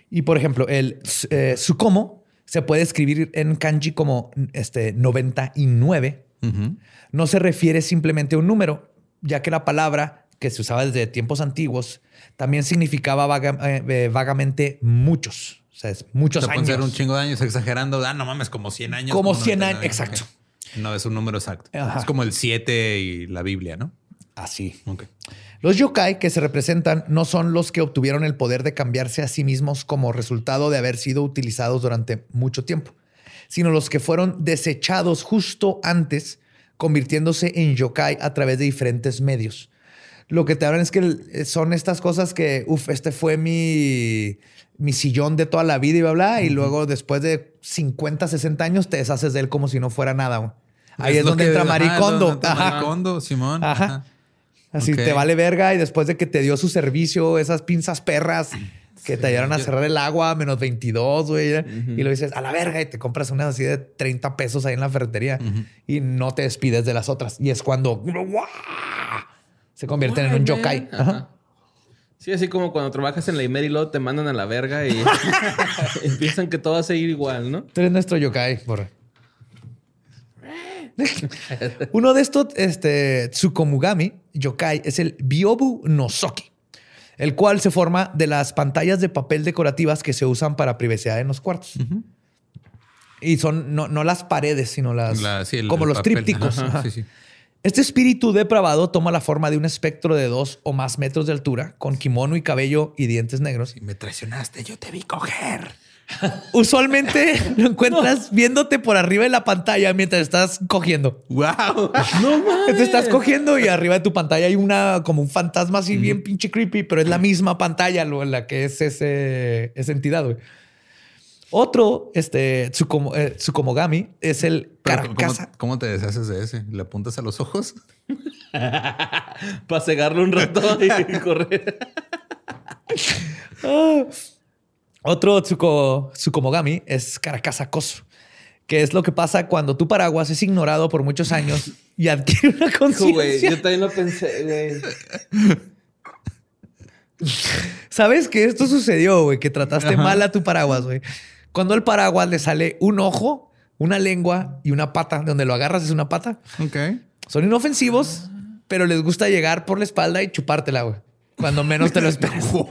Y por ejemplo, el eh, Sukomo se puede escribir en kanji como este 99. Ujú. No se refiere simplemente a un número, ya que la palabra que se usaba desde tiempos antiguos también significaba vaga- eh, eh, vagamente muchos. O sea, es O muchos sea, pueden años. ser un chingo de años exagerando. Ah, no mames, como 100 años. Como 100 años, 99. exacto. No es un número exacto. Ajá. Es como el 7 y la Biblia, ¿no? Así. Ok. Los yokai que se representan no son los que obtuvieron el poder de cambiarse a sí mismos como resultado de haber sido utilizados durante mucho tiempo, sino los que fueron desechados justo antes, convirtiéndose en yokai a través de diferentes medios. Lo que te hablan es que el- son estas cosas que, uff, este fue mi, mi sillón de toda la vida y bla, bla, y luego después de 50, 60 años te deshaces de él como si no fuera nada. Ahí es, donde entra Maricondo. Maricondo, Simón. Ajá. Ajá. Así te vale verga y después de que te dio su servicio, esas pinzas perras que te ayudaron a yo- cerrar el agua a menos 22, güey. Y lo dices a la verga y te compras unas así de 30 pesos ahí en la ferretería y no te despides de las otras. Y es cuando ¡guau! Se convierten en un yokai. Ajá. Sí, así como cuando trabajas en la Imer y luego te mandan a la verga y empiezan que todo va a seguir igual, ¿no? Tú eres nuestro yokai, porra. Uno de estos, este, Tsukomugami yokai, es el Byobu no Soki, el cual se forma de las pantallas de papel decorativas que se usan para privacidad en los cuartos. Y son no, no las paredes, sino las La- sí, el- como el los papel. trípticos. Ajá, Ajá. Sí, sí. Este espíritu depravado toma la forma de un espectro de dos o más metros de altura, con kimono y cabello y dientes negros. Y me traicionaste, yo te vi coger. Usualmente lo encuentras viéndote por arriba de la pantalla mientras estás cogiendo. ¡Wow! No mames. Te estás cogiendo y arriba de tu pantalla hay una como un fantasma así bien pinche creepy, pero es la misma pantalla lo, en la que es ese, esa entidad. güey. Otro, este, Tsukomo- eh, Tsukomogami, es el Pero, ¿cómo, carcasa. cómo te deshaces de ese? ¿Le apuntas a los ojos? Para cegarlo un rato y correr. Ah. Otro Tsuko, Tsukomogami es Karakasa Kosu, que es lo que pasa cuando tu paraguas es ignorado por muchos años y adquiere una conciencia. yo también lo pensé, güey. ¿Sabes que esto sucedió, güey? Que trataste mal a tu paraguas, güey. Cuando al paraguas le sale un ojo, una lengua y una pata, de donde lo agarras es una pata. Ok. Son inofensivos, pero les gusta llegar por la espalda y chupártela, güey. Cuando menos te lo esperas. ¿What?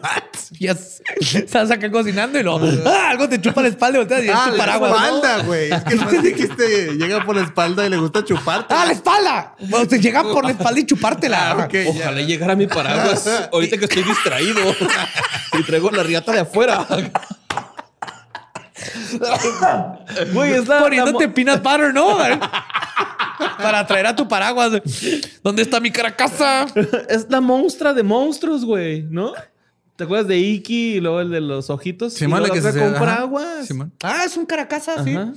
Ya estás acá cocinando y luego ¡ah! algo te chupa la espalda y volteas y es Ah, tu la paraguas. espalda, güey. Es que nomás dijiste, llega por la espalda y le gusta chuparte. ¡Ah, la espalda! Bueno, te llega por la espalda y chupártela. Ah, ok, ya. Ojalá llegara mi paraguas ahorita que estoy distraído y traigo la riata de afuera. Güey, es la, Poniéndote peanut butter, ¿no? Para traer a tu paraguas. ¿Dónde está mi caracasa? es la monstrua de monstruos, güey, ¿no? ¿Te acuerdas de Iki y luego el de los ojitos? Simón, y la que se con paraguas. Simón. Ah, es un caracasa, sí. Ajá.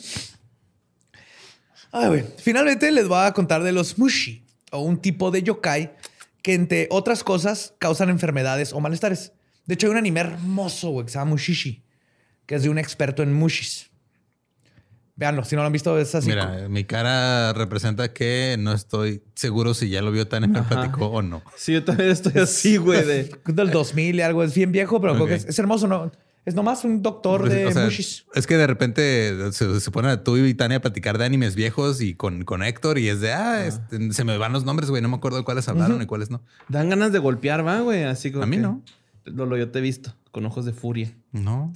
Ay, güey. Finalmente les voy a contar de los mushi, o un tipo de yokai que, entre otras cosas, causan enfermedades o malestares. De hecho, hay un anime hermoso, güey, que se llama Mushishi, que es de un experto en mushis. Veanlo, si no lo han visto, es así. Mira, mi cara representa que no estoy seguro si ya lo vio tan empático o no. Sí, yo también estoy así, güey, de... Del 2000 y algo. Es bien viejo, pero creo que es, es hermoso, ¿no? Es nomás un doctor de O sea, mushis. es que de repente se, se ponen a tú y Tania a platicar de animes viejos y con, con Héctor y es de, ah, este, se me van los nombres, güey, no me acuerdo de cuáles hablaron y cuáles no. Dan ganas de golpear, va, güey, así como A mí que- no. Lolo, yo te he visto con ojos de furia. No.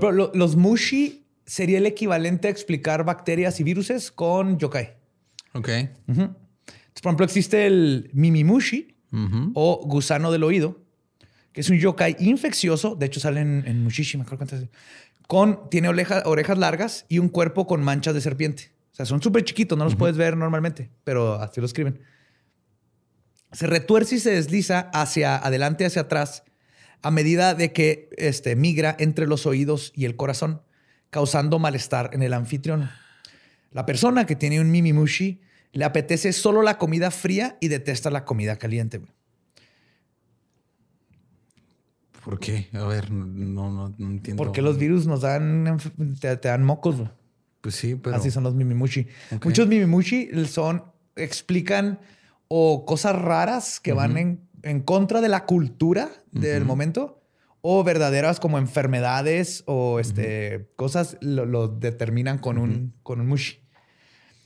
Por ejemplo, lo- los mushi sería el equivalente a explicar bacterias y viruses con yokai. Ok. Entonces, por ejemplo, existe el mimimushi Ujú. o gusano del oído, que es un yokai infeccioso. De hecho, sale en, en Mushishi, me acuerdo cuántas. Con, tiene oreja- orejas largas y un cuerpo con manchas de serpiente. O sea, son súper chiquitos, no los puedes ver normalmente, pero así lo escriben. Se retuerce y se desliza hacia adelante, hacia atrás, a medida de que este, migra entre los oídos y el corazón, causando malestar en el anfitrión. La persona que tiene un mimimushi le apetece solo la comida fría y detesta la comida caliente. güey. ¿Por qué? A ver, no, no, no entiendo. Porque los virus nos dan, te, te dan mocos. güey. Pues sí, pero. Así son los mimimushi. Ok. Muchos mimimushi son, explican o cosas raras que van en, en contra de la cultura del momento o verdaderas como enfermedades o este, cosas lo, lo determinan con, un, con un mushi.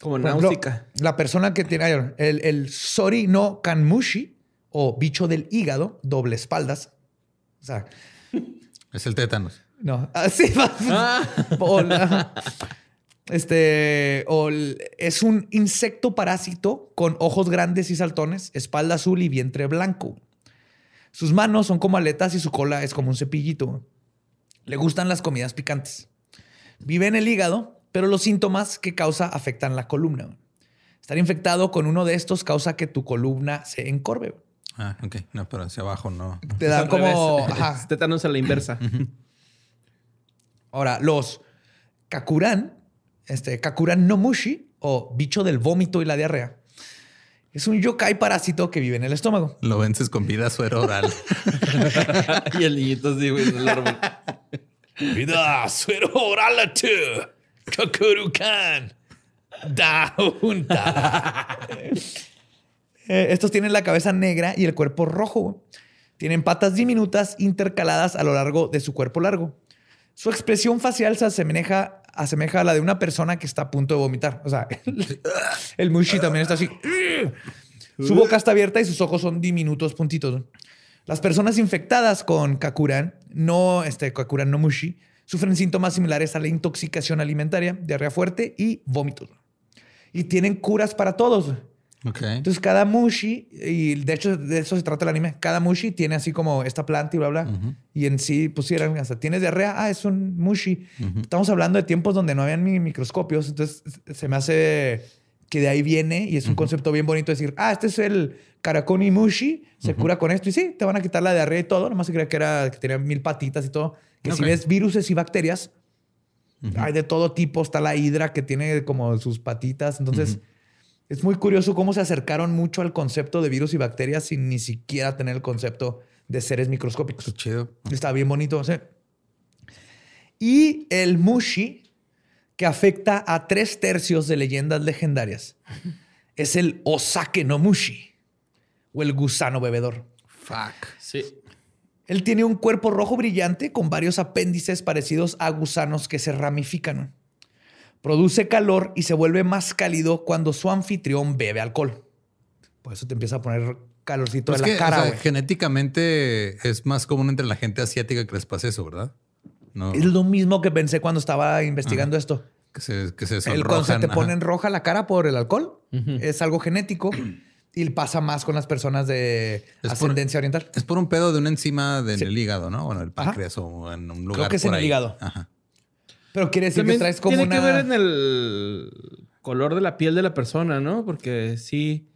Como náusica. la persona que tiene el, el Sori no Kanmushi o bicho del hígado, doble espaldas. O sea, Es el tétanos. no, así va. La- este, o el- es un insecto parásito con ojos grandes y saltones, espalda azul y vientre blanco. Sus manos son como aletas y su cola es como un cepillito. Le gustan las comidas picantes. Vive en el hígado, pero los síntomas que causa afectan la columna. Estar infectado con uno de estos causa que tu columna se encorve. Ah, ok. No, pero hacia abajo no. Te dan como... ajá. Tétanos a la inversa. Ahora, los kakuran, este kakuran no mushi o bicho del vómito y la diarrea, es un yokai parásito que vive en el estómago. Lo vences con vida suero oral. y el niñito así, güey, en el árbol. Vida suero oral tú, kakurukan, da junta. Eh, Estos tienen la cabeza negra y el cuerpo rojo. Tienen patas diminutas intercaladas a lo largo de su cuerpo largo. Su expresión facial se asemeja, asemeja a la de una persona que está a punto de vomitar. O sea, el, mushi también está así. Su boca está abierta y sus ojos son diminutos puntitos. Las personas infectadas con Kakuran, no, este, Kakuran no mushi, sufren síntomas similares a la intoxicación alimentaria, diarrea fuerte y vómitos. Y tienen curas para todos. Ok. Entonces, cada mushi, y de hecho de eso se trata el anime, cada mushi tiene así como esta planta y bla, bla. Y en sí pusieran, hasta tienes diarrea, ah, es un mushi. Estamos hablando de tiempos donde no habían ni microscopios, entonces se me hace que de ahí viene y es un concepto bien bonito decir, ah, este es el Karakoni mushi, se cura con esto y sí, te van a quitar la diarrea y todo, nomás se creía que era que tenía mil patitas y todo. Que si Ok. ves virus y bacterias, hay de todo tipo, está la hidra que tiene como sus patitas, entonces... Es muy curioso cómo se acercaron mucho al concepto de virus y bacterias sin ni siquiera tener el concepto de seres microscópicos. Está chido. Está bien bonito. ¿sí? Y el mushi, que afecta a tres tercios de leyendas legendarias, es el osake no mushi o el gusano bebedor. Fuck. Sí. Él tiene un cuerpo rojo brillante con varios apéndices parecidos a gusanos que se ramifican. Produce calor y se vuelve más cálido cuando su anfitrión bebe alcohol. Por eso te empieza a poner calorcito Pues de la que, cara, o sea, güey. genéticamente es más común entre la gente asiática que les pase eso, ¿verdad? No, Es lo mismo que pensé cuando estaba investigando esto. que se, que se El cuando se te ponen roja la cara por el alcohol es algo genético y pasa más con las personas de ascendencia oriental. Es por un pedo de una enzima del Sí. el hígado, ¿no? Bueno, el Ajá. páncreas o en un lugar que es por en el hígado. Ajá. Pero quiere decir También que traes como tiene una... que ver en el color de la piel de la persona, ¿no? Porque sí,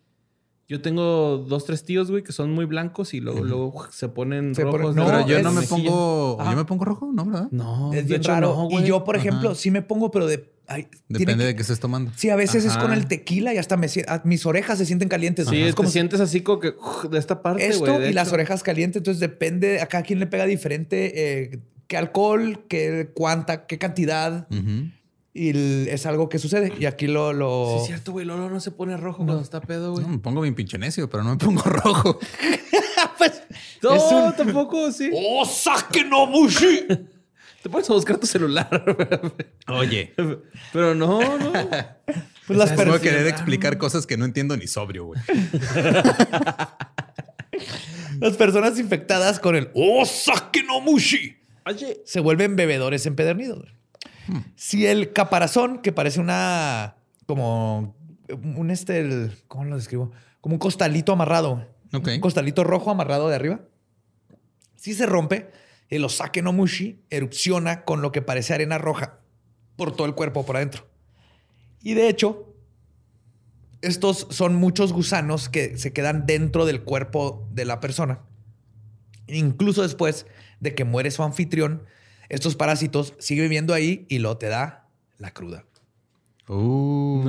yo tengo dos, tres tíos, güey, que son muy blancos y luego, luego se ponen Se rojos. No, Pero yo no me mejilla. pongo... Ajá. ¿Yo me pongo rojo? No, ¿verdad? No, Es de bien hecho, raro. no, y güey. yo, por Ajá. ejemplo, sí me pongo, pero de... ay, Depende que- de qué estés tomando. Sí, a veces es con el tequila y hasta me, mis orejas se sienten calientes. Sí, es te como si- sientes así como que uf, de esta parte, esto y las orejas calientes. Entonces depende a cada quien le pega diferente eh, qué alcohol, qué cuánta, qué cantidad. Y es algo que sucede. Y aquí lo... lo... Sí, es cierto, güey. Lolo no se pone rojo cuando está pedo, güey. No, me pongo bien pinche necio, pero no me pongo rojo. Pues, No, es un- tampoco, sí. ¡Oh, saque no mushi! Te pones a buscar tu celular. Oye. Pero no, no. Pues las Puedo personas... querer explicar cosas que no entiendo ni sobrio, güey. Las personas infectadas con el Osake no Mushi Oye. se vuelven bebedores empedernidos. güey. Si el caparazón, que parece una como un este, el- ¿cómo lo describo? Como un costalito amarrado. Ok. Un costalito rojo amarrado de arriba. Si se rompe, el Osake no Mushi erupciona con lo que parece arena roja por todo el cuerpo por adentro. Y de hecho, estos son muchos gusanos que se quedan dentro del cuerpo de la persona. Incluso después de que muere su anfitrión, estos parásitos siguen viviendo ahí y lo te da la cruda. Uh.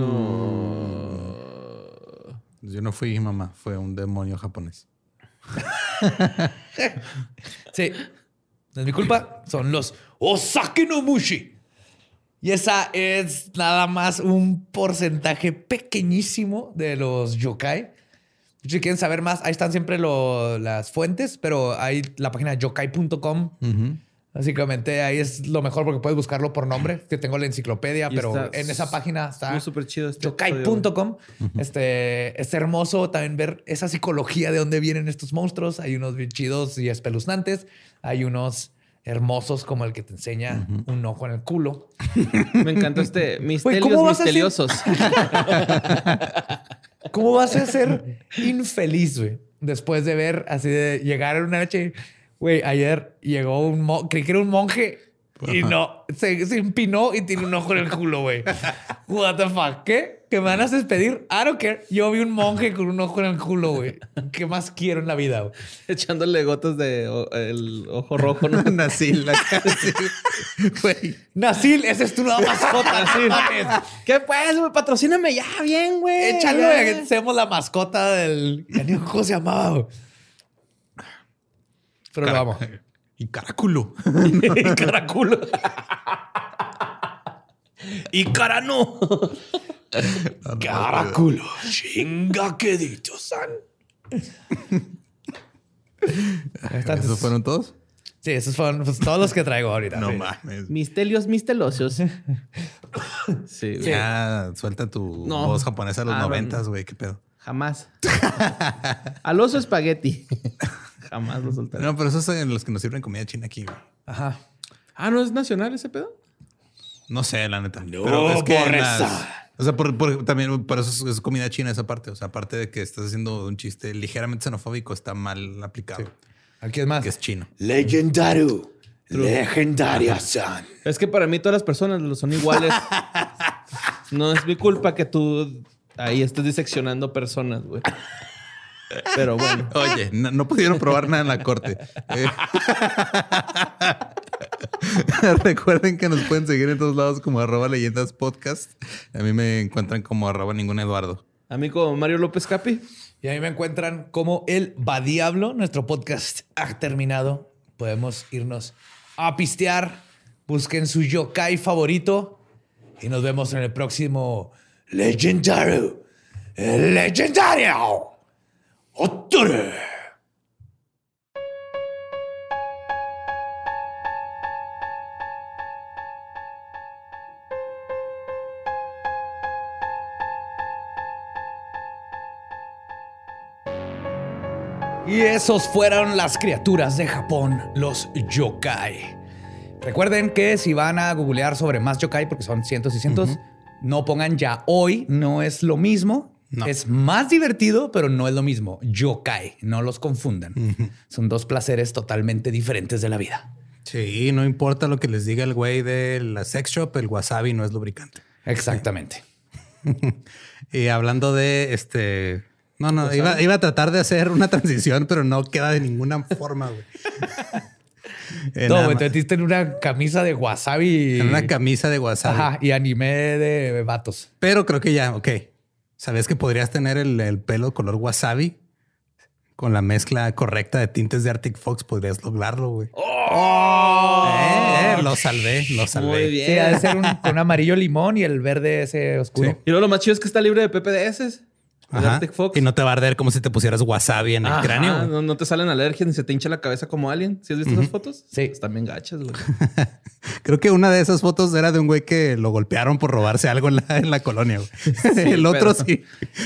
Yo no fui mamá, fue un demonio japonés. Sí, no es mi culpa, son los Osake no Mushi. Y esa es nada más un porcentaje pequeñísimo de los yokai. Si quieren saber más, ahí están siempre lo- las fuentes, pero hay la página yokai.com. Ujú. Básicamente ahí es lo mejor porque puedes buscarlo por nombre. Que tengo la enciclopedia, Y pero en esa página está súper chido este yokai.com. Este es hermoso también ver esa psicología de dónde vienen estos monstruos. Hay unos bien chidos y espeluznantes. Hay unos hermosos como el que te enseña un ojo en el culo. Me encanta este misterios misteriosos. ¿Cómo vas a ser infeliz, güey? Después de ver así de llegar una noche. Güey, ayer llegó un monje, creí que era un monje y no, se, se empinó y tiene un ojo en el culo, güey. What the fuck? ¿Qué? ¿Que me van a despedir? I don't care. Yo vi un monje con un ojo en el culo, güey. ¿Qué más quiero en la vida? güey? Echándole gotas de o- el ojo rojo, ¿no? Sí. Güey. Nasil, esa es tu nueva mascota. Nasil. ¿Qué pues, güey? Patrocíname ya, bien, güey. Échalo, Ya. güey, seamos la mascota del. Ya ni cómo se llamaba. güey. Pero lo vamos. Y caraculo. Caraculo. Y carano. Caraculo. Chinga quedito, san. ¿Esos fueron todos? Sí, esos fueron pues, todos los que traigo ahorita. No sí. mames. Misterios mistelosos. Sí, güey. Ya, suelta tu No. voz japonesa de los Ah, noventas, güey. ¿Qué pedo? Jamás. Al oso espagueti. Jamás lo soltaré. No, pero esos son los que nos sirven comida china aquí, güey. Ajá. Ah, ¿no es nacional ese pedo? No sé, la neta. No, pero es que por las- esa. O sea, por, por- también por eso es, es comida china esa parte. O sea, aparte de que estás haciendo un chiste ligeramente xenofóbico, está mal aplicado. Aquí es más. Que es chino. Legendario. Legendaria, san. Es que para mí todas las personas lo son iguales. no es mi culpa que tú ahí estés diseccionando personas, güey. Pero bueno. Oye, no, no pudieron probar nada en la corte. Eh, Recuerden que nos pueden seguir en todos lados como arroba leyendas podcast. A mí me encuentran como arroba ningún Eduardo. A mí como Mario López Capi. Y ahí me encuentran como el Va Diablo. Nuestro podcast ha terminado. Podemos irnos a pistear. Busquen su yokai favorito. Y nos vemos en el próximo Legendario. Legendario. Otore. Y esos fueron las criaturas de Japón, los yokai. Recuerden que si van a googlear sobre más yokai, porque son cientos y cientos, no pongan ya hoy, no es lo mismo. No. Es más divertido, pero no es lo mismo. Yokai, no los confundan. Son dos placeres totalmente diferentes de la vida. Sí, no importa lo que les diga el güey de la sex shop, el wasabi no es lubricante. Exactamente. Y hablando de este. No, no, iba, iba a tratar de hacer una transición, pero no queda de ninguna forma, güey. Eh, no, te metiste en una camisa de wasabi. En una camisa de wasabi. Ajá, y anime de vatos. Pero creo que ya, ok. ¿Sabes que podrías tener el, el pelo color wasabi? Con la mezcla correcta de tintes de Arctic Fox podrías lograrlo, güey. Eh, eh, lo salvé, lo salvé. Muy bien. Sí, ha de ser un, con amarillo limón y el verde ese oscuro. Sí. Y luego lo más chido es que está libre de PPDS. Arctic Fox. Y no te va a arder como si te pusieras wasabi en el Ajá, cráneo. no, no te salen alergias ni se te hincha la cabeza como alien. ¿Sí has visto esas fotos? Sí. Están bien gachas, güey. Creo que una de esas fotos era de un güey que lo golpearon por robarse algo en la, en la colonia. güey. el otro pero- sí.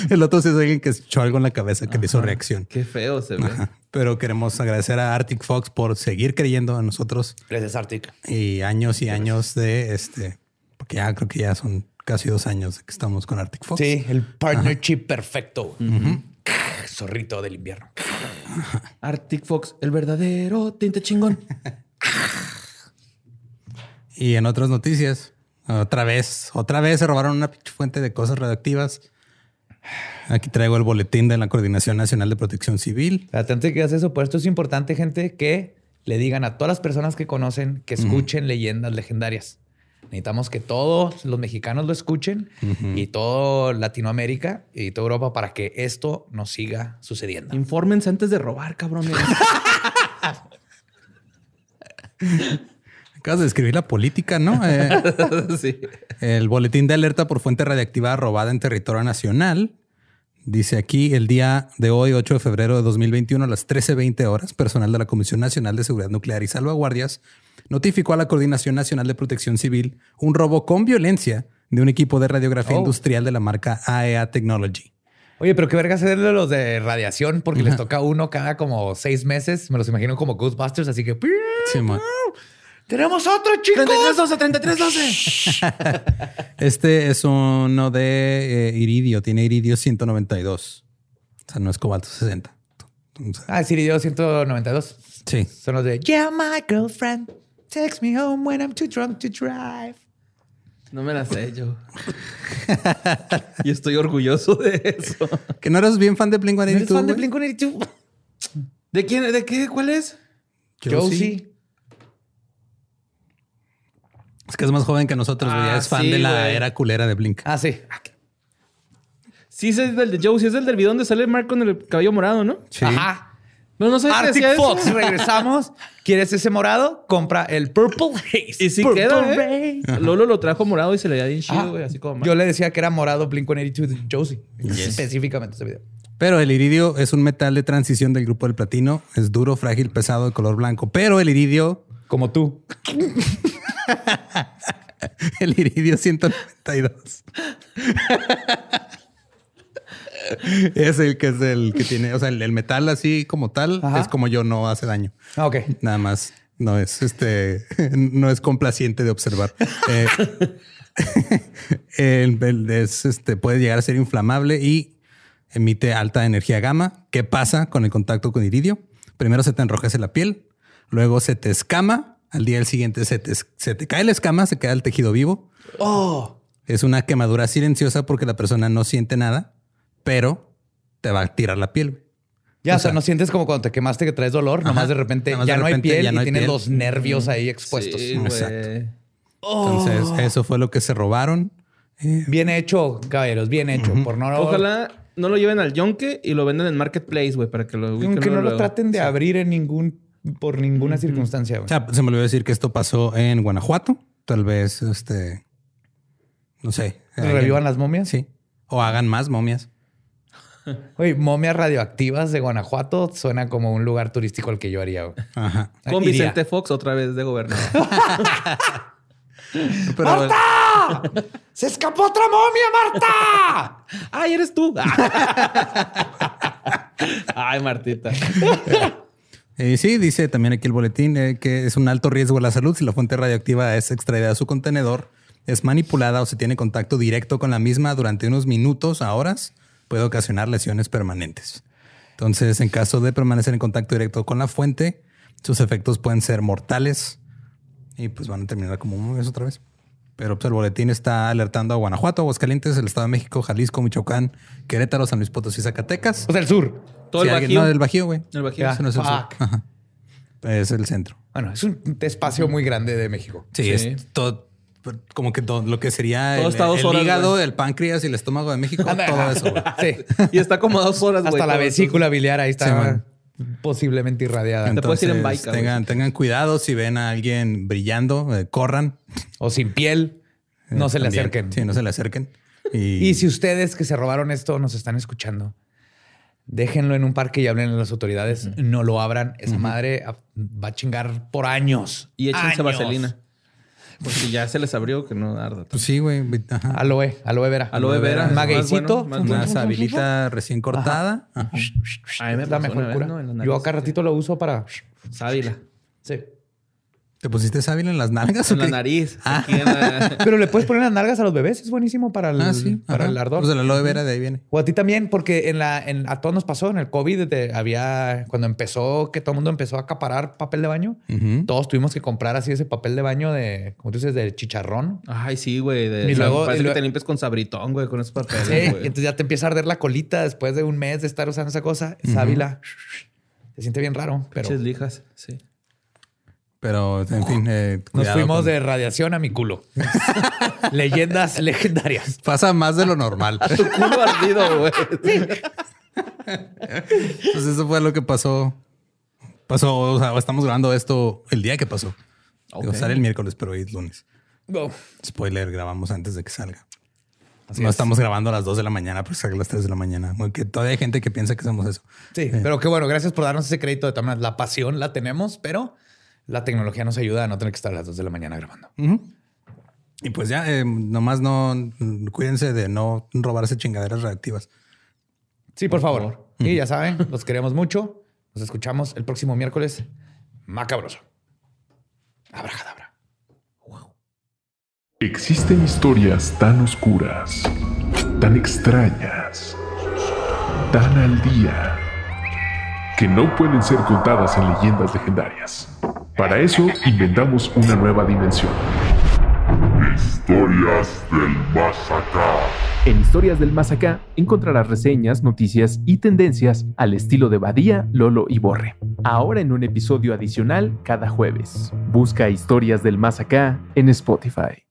El otro sí es alguien que se echó algo en la cabeza que le hizo reacción. Qué feo se ve. Ajá. Pero queremos agradecer a Arctic Fox por seguir creyendo en nosotros Gracias, Arctic. y años y años de este, porque ya creo que ya son casi dos años de que estamos con Arctic Fox. Sí, el partnership perfecto. Zorrito del invierno. Arctic Fox, el verdadero tinte chingón. Y en otras noticias, otra vez, otra vez se robaron una pinche fuente de cosas radioactivas. Aquí traigo el boletín de la Coordinación Nacional de Protección Civil. Antes de que hagas eso, por esto es importante, gente, que le digan a todas las personas que conocen que escuchen leyendas legendarias. Necesitamos que todos los mexicanos lo escuchen y todo Latinoamérica y toda Europa para que esto no siga sucediendo. Infórmense antes de robar, cabrones. Acabas de escribir la política, ¿no? Eh, sí. El boletín de alerta por fuente radiactiva robada en territorio nacional. Dice aquí el día de hoy, 8 de febrero de 2021, a las 13.20 horas, personal de la Comisión Nacional de Seguridad Nuclear y Salvaguardias notificó a la Coordinación Nacional de Protección Civil un robo con violencia de un equipo de radiografía Oh. industrial de la marca AEA Technology. Oye, pero qué verga hacer de los de radiación, porque les toca uno cada como seis meses. Me los imagino como Ghostbusters, así que Sí, man. tenemos otro, chicos. 3312, 3312. Este es uno de eh, iridio, tiene iridio 192. O sea, no es cobalto 60. Entonces, Ah, sí, dio 192. sí. Son los de Yeah, my girlfriend takes me home when I'm too drunk to drive. No me la sé yo. y estoy orgulloso de eso. ¿Que no eres bien fan de Blink-182? ¿No eres fan de güey? Blink-182? ¿De quién? ¿De qué? ¿Cuál es? Josie. sí. Es que es más joven que nosotros, güey. Ah, es fan sí, de la era culera de Blink. Ah, sí. Sí, ese es del de Joe. Sí, es el del video donde sale Mark con el cabello morado, ¿no? Sí. Ajá. No, no sé Arctic eso. Fox, regresamos. ¿Quieres ese morado? Compra el Purple Haze. Y sí Purple queda, ¿eh? Lolo lo trajo morado y se le veía bien chido, Ajá. güey. Así como... Yo le decía que era morado Blink-182 de Josie. Específicamente ese video. Pero el iridio es un metal de transición del grupo del platino. Es duro, frágil, pesado, de color blanco. Pero el iridio, Como tú. el iridio 192. es el que es el que tiene, o sea, el, el metal así como tal Ajá. es como yo, no hace daño. Ah, ok. Nada más no es este, no es complaciente de observar. Eh, el- el- es, este, puede llegar a ser inflamable y emite alta energía gamma. ¿Qué pasa con el contacto con iridio? Primero se te enrojece la piel, luego se te escama. Al día del siguiente se te, se te cae la escama, se queda el tejido vivo. Oh. Es una quemadura silenciosa porque la persona no siente nada, pero te va a tirar la piel. güey. Ya, O o sea, no sientes como cuando te quemaste que traes dolor, nomás de repente Nomás ya de no hay piel ya no y hay tienes piel. los nervios ahí expuestos. Sí, Exacto. güey. Entonces, eso fue lo que se robaron. Bien hecho, caballeros, bien hecho. Por no, Ojalá no lo lleven al yonke y lo vendan en Marketplace, güey, para que lo ubiquen aunque no lo traten de abrir en ningún, por ninguna circunstancia. güey. O sea, se me olvidó decir que esto pasó en Guanajuato. Tal vez, este, no sé. ¿Revivan las momias? Sí. O hagan más momias. Oye, momias radioactivas de Guanajuato suena como un lugar turístico al que yo haría. Ajá. Con Iría. Vicente Fox otra vez de gobernador. Pero, ¡Se escapó otra momia, Marta! ¡Ay, eres tú! Ay, Martita. Eh, sí, dice también aquí el boletín eh, que es un alto riesgo a la salud si la fuente radioactiva es extraída de su contenedor, es manipulada o se tiene contacto directo con la misma durante unos minutos a horas, puede ocasionar lesiones permanentes. Entonces, en caso de permanecer en contacto directo con la fuente, sus efectos pueden ser mortales y pues van a terminar como una vez otra vez. Pero pues, el boletín está alertando a Guanajuato, Aguascalientes, el Estado de México, Jalisco, Michoacán, Querétaro, San Luis Potosí, Zacatecas. O sea, el sur. Todo Si el alguien- Bajío. No, del Bajío, güey. El Bajío. Ese no es el sur. Ajá. Es el centro. Bueno, es un espacio muy grande de México. Sí, Sí. es todo, como que todo lo que sería Todo el, está dos el horas, hígado, güey. el páncreas y el estómago de México. Anda. todo eso, güey. Sí. Y está como dos horas, güey. Hasta la eso. vesícula biliar ahí está Sí, posiblemente irradiada. Te puedes ir en Entonces, bike, tengan, tengan cuidado si ven a alguien brillando, eh, corran. O sin piel, no Eh, se le acerquen. Sí, no se le acerquen. Y, Y si ustedes que se robaron esto nos están escuchando, déjenlo en un parque y hablen a las autoridades. No lo abran. Esa madre va a chingar por años. Y échense Años. vaselina. Porque ya se les abrió que no arda. pues sí, güey. ajá. Aloe, aloe vera. Aloe vera. Magueycito. Más bueno, Una sabilita recién cortada. Ajá. A mí me la mejor vez, cura. nariz. Yo acá ratito lo uso para... Sábila. Sí. ¿Te pusiste sábila en las nalgas? En o la qué? nariz. Aquí en la- Pero le puedes poner las nalgas a los bebés. Es buenísimo para el, Ah, sí. para ajá. el ardor. Pues el aloe vera de ahí viene. O a ti también, porque en la, en, a todos nos pasó en el COVID, de- había cuando empezó, que todo el mundo empezó a acaparar papel de baño, todos tuvimos que comprar así ese papel de baño de, como tú dices, de chicharrón. Ay, sí, güey. de- Y luego- parece y luego- que te limpias con sabritón, güey, con esos papeles, Sí, güey. y entonces ya te empieza a arder la colita después de un mes de estar usando esa cosa. Sábila. Se siente bien raro, pero Pinches lijas, sí. Pero, en fin, eh, nos fuimos con- de radiación a mi culo. Leyendas legendarias. Pasa más de lo normal. Tu culo ardido, güey. Pues eso fue lo que pasó. Pasó, o sea, estamos grabando esto el día que pasó. Digo, Ok. sale el miércoles, pero hoy es lunes. Spoiler, grabamos antes de que salga. Así no es. estamos grabando a las 2 de la mañana, pero salga a las 3 de la mañana. Porque todavía hay gente que piensa que hacemos eso. Sí, pero qué bueno, gracias por darnos ese crédito de todas. La pasión la tenemos, pero la tecnología nos ayuda a no tener que estar a las 2 de la mañana grabando. Y pues ya, eh, nomás no cuídense de no robarse chingaderas reactivas. Sí, por favor. Y ya saben, los queremos mucho. Nos escuchamos el próximo miércoles. Macabroso. Abracadabra. Existen historias tan oscuras, tan extrañas, tan al día, que no pueden ser contadas en leyendas legendarias. Para eso inventamos una nueva dimensión. Historias del más acá. En Historias del Más Acá encontrarás reseñas, noticias y tendencias al estilo de Badía, Lolo y Borre. Ahora en un episodio adicional cada jueves. Busca Historias del Más Acá en Spotify.